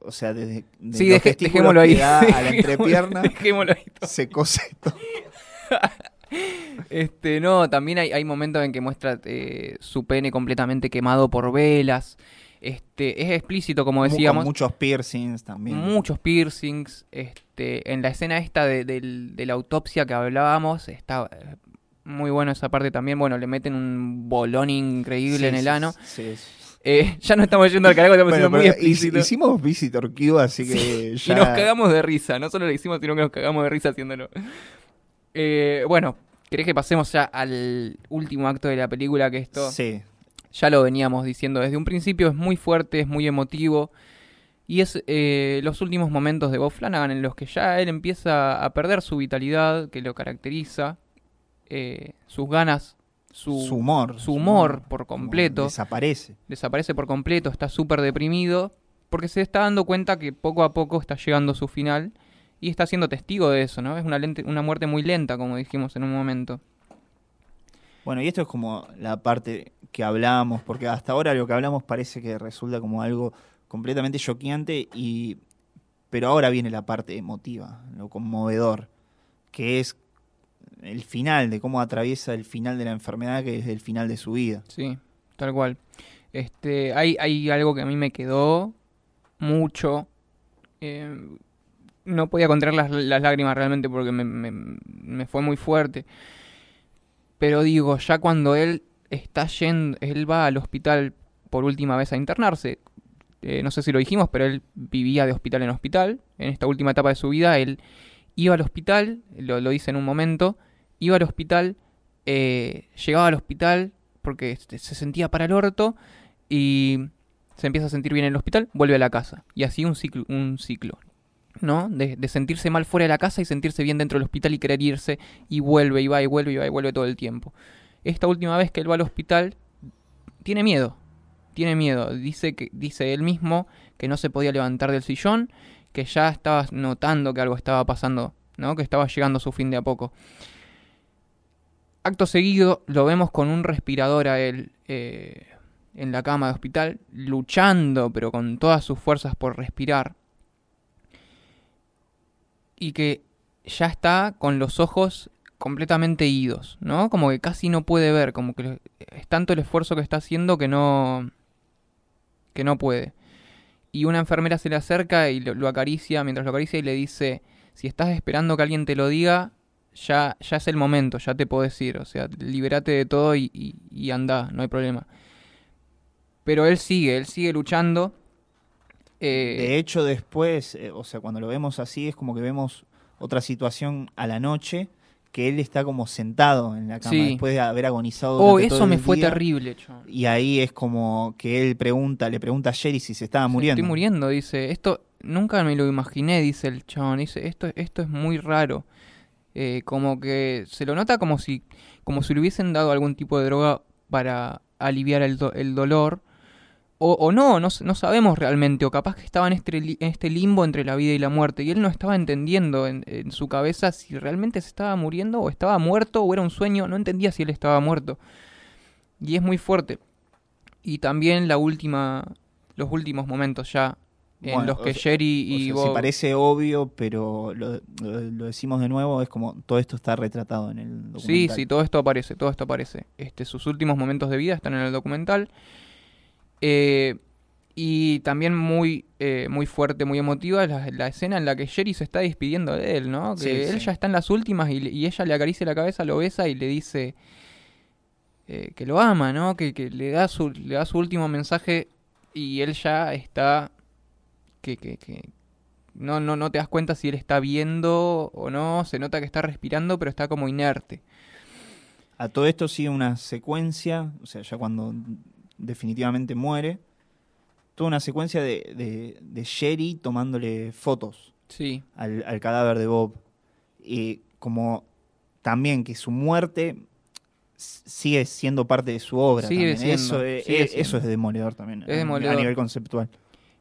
o sea, desde de Sí, los deje- testículos dejémoslo ahí. a la entrepierna, dejémoslo ahí. se cose todo. Este, no, también hay, hay momentos en que muestra eh, su pene completamente quemado por velas. Este, es explícito, como decíamos. Con muchos piercings también. muchos piercings. Este, en la escena esta de, del- de la autopsia que hablábamos, está eh, muy bueno esa parte también. Bueno, le meten un bolón increíble Sí, en el ano. sí, sí. Eh, ya no estamos yendo al carajo, estamos Bueno, siendo muy explícitos. hic- hicimos Visitor Q, así que ya... Y nos cagamos de risa, no solo lo hicimos, sino que nos cagamos de risa haciéndolo. Eh, bueno, ¿querés que pasemos ya al último acto de la película? Que esto Sí, ya lo veníamos diciendo desde un principio, es muy fuerte, es muy emotivo. Y es eh, los últimos momentos de Bob Flanagan en los que ya él empieza a perder su vitalidad que lo caracteriza, eh, sus ganas, su, su humor. su humor por completo Desaparece. desaparece por completo, está súper deprimido, porque se está dando cuenta que poco a poco está llegando a su final y está siendo testigo de eso, ¿no? Es una, lente- una muerte muy lenta, como dijimos en un momento. Bueno, y esto es como la parte que hablamos, porque hasta ahora lo que hablamos parece que resulta como algo completamente choqueante, y, pero ahora viene la parte emotiva, lo conmovedor, que es el final, de cómo atraviesa el final de la enfermedad, que es el final de su vida. Sí, tal cual. Este, hay, hay algo que a mí me quedó mucho. eh, no podía contener las, lágrimas realmente porque me fue muy fuerte. Pero digo, ya cuando él está yendo, él va al hospital por última vez a internarse. eh, no sé si lo dijimos, pero él vivía de hospital en hospital. En esta última etapa de su vida, él iba al hospital, lo, lo dice en un momento, iba al hospital, eh, llegaba al hospital porque este, se sentía para el orto y se empieza a sentir bien en el hospital, vuelve a la casa. Y así un ciclo, un ciclo ¿no? De, de sentirse mal fuera de la casa y sentirse bien dentro del hospital y querer irse y vuelve y va y vuelve y va y vuelve todo el tiempo. Esta última vez que él va al hospital, tiene miedo. tiene miedo. Dice, que, dice él mismo que no se podía levantar del sillón, que ya estaba notando que algo estaba pasando, ¿no? que estaba llegando a su fin de a poco. Acto seguido lo vemos con un respirador a él eh, en la cama de hospital, luchando, pero con todas sus fuerzas por respirar. Y que ya está con los ojos completamente idos, ¿no? Como que casi no puede ver, como que es tanto el esfuerzo que está haciendo que no que no puede. Y una enfermera se le acerca y lo, lo acaricia, mientras lo acaricia y le dice, si estás esperando que alguien te lo diga, ya, ya es el momento, ya te podés ir, o sea, liberate de todo y, y, y anda, no hay problema. Pero él sigue, él sigue luchando. eh, De hecho, después, eh, o sea, cuando lo vemos así, es como que vemos otra situación a la noche, que él está como sentado en la cama Sí. después de haber agonizado. oh, eso todo me fue día. terrible. Y ahí es como que él pregunta, le pregunta a Jerry si se estaba muriendo. Estoy muriendo, dice. Esto nunca me lo imaginé, dice el chabón. Dice, esto, esto es muy raro. Eh, como que se lo nota como si, como si le hubiesen dado algún tipo de droga para aliviar el, el dolor. O, no, no, no sabemos realmente. O capaz que estaba en este, en este limbo entre la vida y la muerte. Y él no estaba entendiendo en, en su cabeza si realmente se estaba muriendo o estaba muerto o era un sueño. No entendía si él estaba muerto. Y es muy fuerte. Y también la última, los últimos momentos ya en Bueno, los que o O y sea, Bob... sí parece obvio, pero lo, lo- lo decimos de nuevo, es como todo esto está retratado en el documental. Sí, sí, todo esto aparece, todo esto aparece. Este, sus últimos momentos de vida están en el documental. Eh, y también muy, eh, muy fuerte, muy emotiva la, la escena en la que Jerry se está despidiendo de él, ¿no? Que Sí, él sí. ya está en las últimas y ella le acaricia la cabeza, lo besa y le dice eh, que lo ama, ¿no? Que, que le, da su, le da su último mensaje y él ya está... Que, que, que no, no, no te das cuenta si él está viendo o no, se nota que está respirando, pero está como inerte. A todo esto sigue una secuencia, o sea, ya cuando definitivamente muere, toda una secuencia de, de, de Sherry tomándole fotos Sí, al, al cadáver de Bob. Y como también que su muerte sigue siendo parte de su obra. Sigue siendo, eso, es, sigue eso es demoledor también. Es demoledor. A nivel conceptual.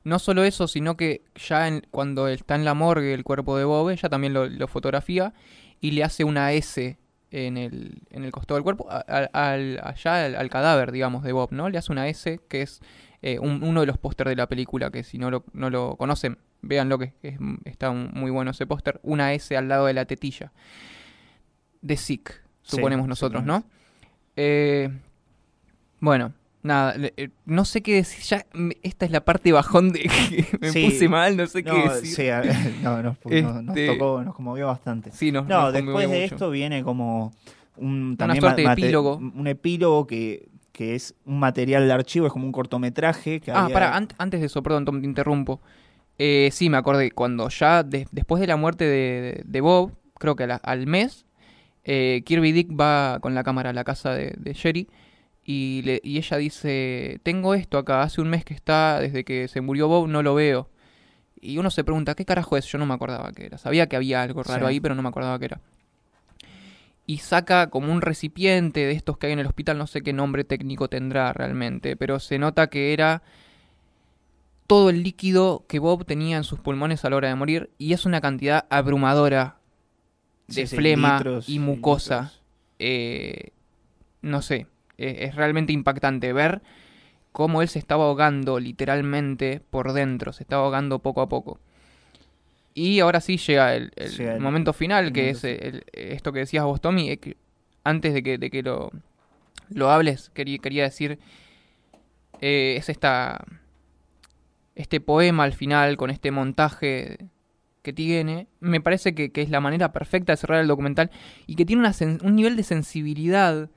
No solo eso, sino que ya en- cuando está en la morgue el cuerpo de Bob, ella también lo, lo fotografía y le hace una S en el, en el costado del cuerpo, al, allá al, al cadáver, digamos, de Bob, ¿no? Le hace una S, que es eh, un- uno de los pósters de la película, que si no lo, no lo conocen, véanlo, que es- está un- muy bueno ese póster, una S al lado de la tetilla. De Sick, Sí, suponemos nosotros, ¿no? Eh, bueno, nada, eh, no sé qué decir. Ya, esta es la parte bajón de que me Sí. puse mal, no sé qué decir. sí, a- no, nos, nos- nos Este- tocó, nos conmovió bastante. Sí, nos- No, nos después de mucho. esto viene como un también suerte de epílogo. Un epílogo que, que es un material de archivo, es como un cortometraje. Que Ah, había- para, antes de eso, perdón, Tom, te interrumpo. Eh, sí, me acordé, cuando ya de- después de la muerte de, de Bob, creo que al mes, eh, Kirby Dick va con la cámara a la casa de, de Sherry y, le- y ella dice, tengo esto acá, hace un mes que está, desde que se murió Bob no lo veo. Y uno se pregunta, ¿qué carajo es? Yo no me acordaba que era. Sabía que había algo raro Sí. ahí, pero no me acordaba qué era. Y saca como un recipiente de estos que hay en el hospital, no sé qué nombre técnico tendrá realmente, pero se nota que era todo el líquido que Bob tenía en sus pulmones a la hora de morir y es una cantidad abrumadora de Sí, flema litros y mucosa. Eh, no sé, es realmente impactante ver cómo él se estaba ahogando literalmente por dentro, se estaba ahogando poco a poco. Y ahora sí llega el, el Llega el- momento final, el que es esto que decías vos, Tommy, que antes de que, de que lo, lo hables, quería, quería decir, eh, es esta, este poema al final, con este montaje que tiene, me parece que, que es la manera perfecta de cerrar el documental y que tiene una un nivel de sensibilidad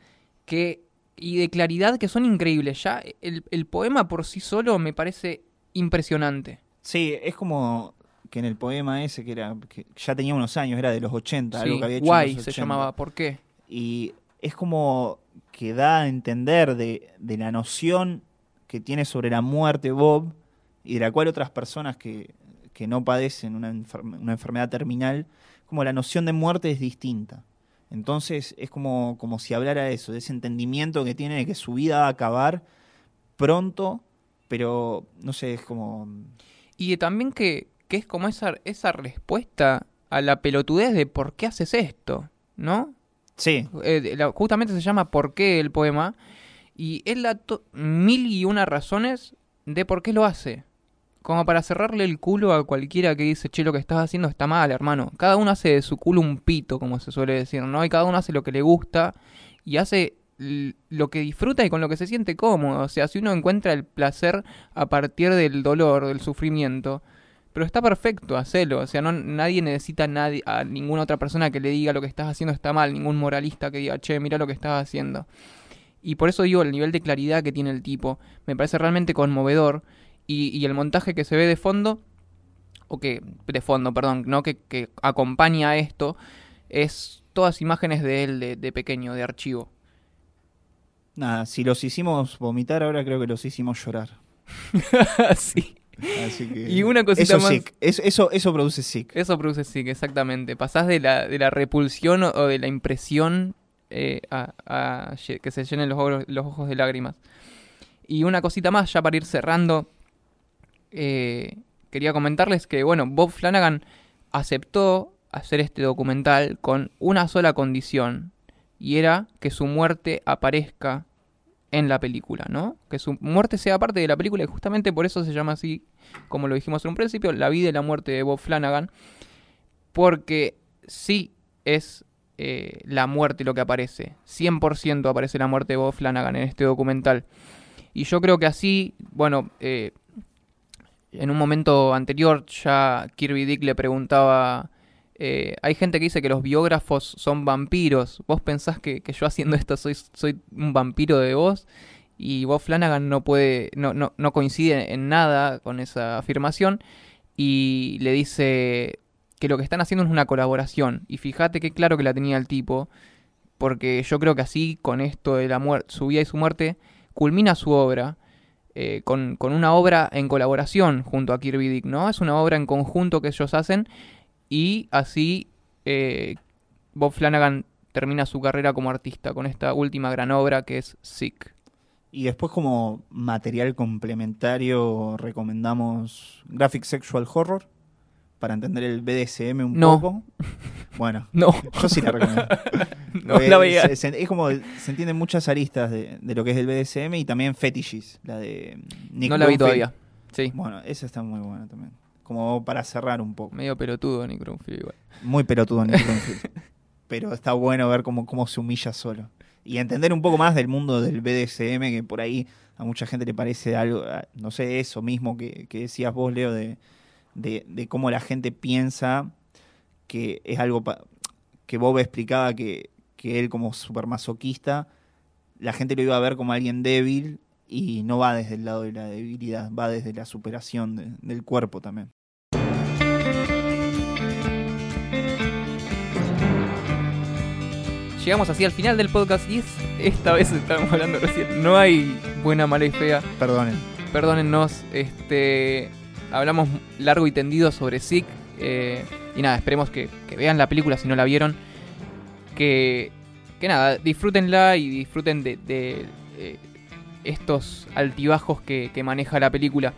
que, y de claridad que son increíbles. Ya el, el poema por sí solo me parece impresionante. Sí, es como que en el poema ese, que era que ya tenía unos años, era de los 80, algo Sí, que había hecho en Guay se 80. llamaba. ¿Por qué? Y es como que da a entender de, de la noción que tiene sobre la muerte Bob y de la cual otras personas que, que no padecen una, una enfermedad terminal, como la noción de muerte es distinta. Entonces es como, como si hablara de eso, de ese entendimiento que tiene de que su vida va a acabar, pronto, pero no sé, es como... Y también que, que es como esa, esa respuesta a la pelotudez de por qué haces esto, ¿no? Sí, Eh, la- justamente se llama ¿Por qué el poema? Y él da mil y una razones de por qué lo hace. Como para cerrarle el culo a cualquiera que dice, che, lo que estás haciendo está mal, hermano. Cada uno hace de su culo un pito, como se suele decir, ¿no? Y cada uno hace lo que le gusta y hace lo que disfruta y con lo que se siente cómodo. O sea, si uno encuentra el placer a partir del dolor, del sufrimiento, pero está perfecto, hacelo. O sea, no, nadie necesita a, nadie, a ninguna otra persona que le diga lo que estás haciendo está mal, ningún moralista que diga, che, mira lo que estás haciendo. Y por eso digo, el nivel de claridad que tiene el tipo me parece realmente conmovedor. Y, y el montaje que se ve de fondo, o que, de fondo, perdón, no que, que acompaña a esto, es todas imágenes de él de, de pequeño, de archivo. nada, si los hicimos vomitar, ahora creo que los hicimos llorar. sí. Así que... Y una cosita eso más. sick, es- eso, eso produce sick. Eso produce sí, exactamente. Pasás de la, de la repulsión o, de la impresión eh, a, que se llenen los los ojos de lágrimas. Y una cosita más, ya para ir cerrando, eh, quería comentarles que, bueno, Bob Flanagan aceptó hacer este documental con una sola condición, y era que su muerte aparezca en la película, ¿no? Que su muerte sea parte de la película y justamente por eso se llama así, como lo dijimos en un principio, la vida y la muerte de Bob Flanagan, porque sí es eh, la muerte lo que aparece, 100% aparece la muerte de Bob Flanagan en este documental. Y yo creo que así, bueno, eh, en un momento anterior ya Kirby Dick le preguntaba, eh, hay gente que dice que los biógrafos son vampiros, ¿vos pensás que, que yo haciendo esto soy, un vampiro de vos? Y Bob Flanagan no puede, no, no, no coincide en nada con esa afirmación y le dice que lo que están haciendo es una colaboración. Y fíjate qué claro que la tenía el tipo, porque yo creo que así, con esto de la su vida y su muerte, culmina su obra eh, con, con una obra en colaboración junto a Kirby Dick, ¿no? Es una obra en conjunto que ellos hacen y así eh, Bob Flanagan termina su carrera como artista con esta última gran obra que es Sick. Y después como material complementario recomendamos Graphic Sexual Horror para entender el BDSM un No. poco. Bueno, No, yo sí la recomiendo. no la veía. se- se- es como se entienden muchas aristas de, de lo que es el BDSM y también Fetishes, la de Nick No la vi todavía. Sí, Bueno, esa está muy buena también. Como para cerrar un poco. medio pelotudo Nick Broomfield igual. Muy pelotudo Nick. Pero está bueno ver cómo, cómo se humilla solo. Y entender un poco más del mundo del BDSM, que por ahí a mucha gente le parece algo, no sé, eso mismo que, que decías vos, Leo, de, de, de cómo la gente piensa que es algo que Bob explicaba que, que él como super masoquista, la gente lo iba a ver como alguien débil y no va desde el lado de la debilidad, va desde la superación de- del cuerpo también. Llegamos así al final del podcast y es, esta vez estábamos hablando recién. No hay buena, mala y fea. Perdonen. Perdónennos, este, hablamos largo y tendido sobre Sick. eh, y nada, esperemos que, que vean la película si no la vieron. Que, que nada, disfrútenla y disfruten de, de, eh, estos altibajos que, que maneja la película.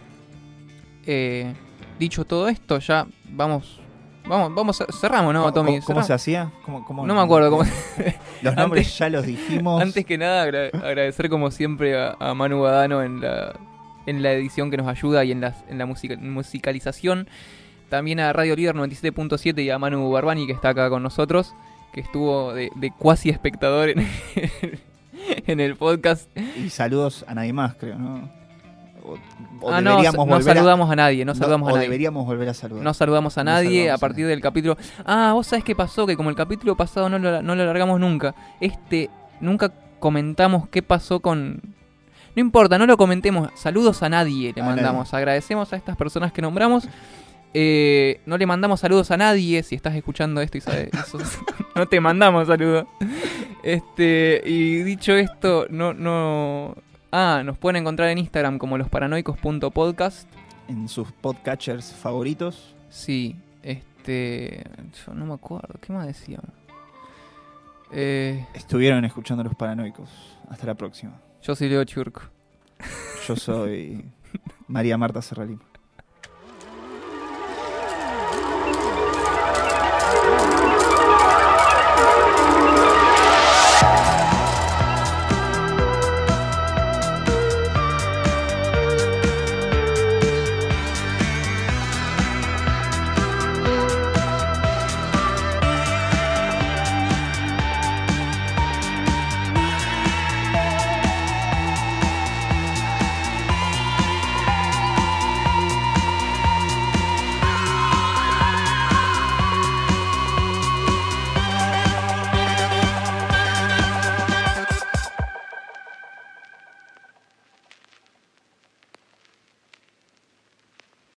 Eh, dicho todo esto, ya vamos. Vamos, vamos, a- cerramos, ¿no, ¿Cómo, Tommy? cómo- Cerramos. se hacía? ¿Cómo- cómo- No me acuerdo cómo. Los nombres Antes- ya los dijimos. Antes que nada, agra- agradecer como siempre a, a Manu Badano en la, en la edición que nos ayuda y en, las, en la musica- musicalización. También a Radio Líder 97.7 y a Manu Barbani que está acá con nosotros, que estuvo de, de cuasi espectador en, en el podcast. Y saludos a nadie más, creo, ¿no? O, o ah, no, volver a- saludamos a nadie, no saludamos a nadie. deberíamos volver a saludar. No saludamos a No nadie saludamos a a partir nadie. del capítulo. Ah, vos sabés qué pasó, que como el capítulo pasado no lo, no lo largamos nunca. Este, nunca comentamos qué pasó con. No importa, no lo comentemos. Saludos a nadie le A mandamos. Agradecemos a estas personas que nombramos. Eh, no le mandamos saludos a nadie. Si estás escuchando esto y sabes. eso- no te mandamos saludos. Este, y dicho esto, no, no. Ah, nos pueden encontrar en Instagram como losparanoicos.podcast. En sus podcatchers favoritos. Sí, este. Yo no me acuerdo, ¿qué más decíamos? Eh, Estuvieron escuchando los paranoicos. Hasta la próxima. Yo soy Leo Churco. Yo soy María Marta Serralima.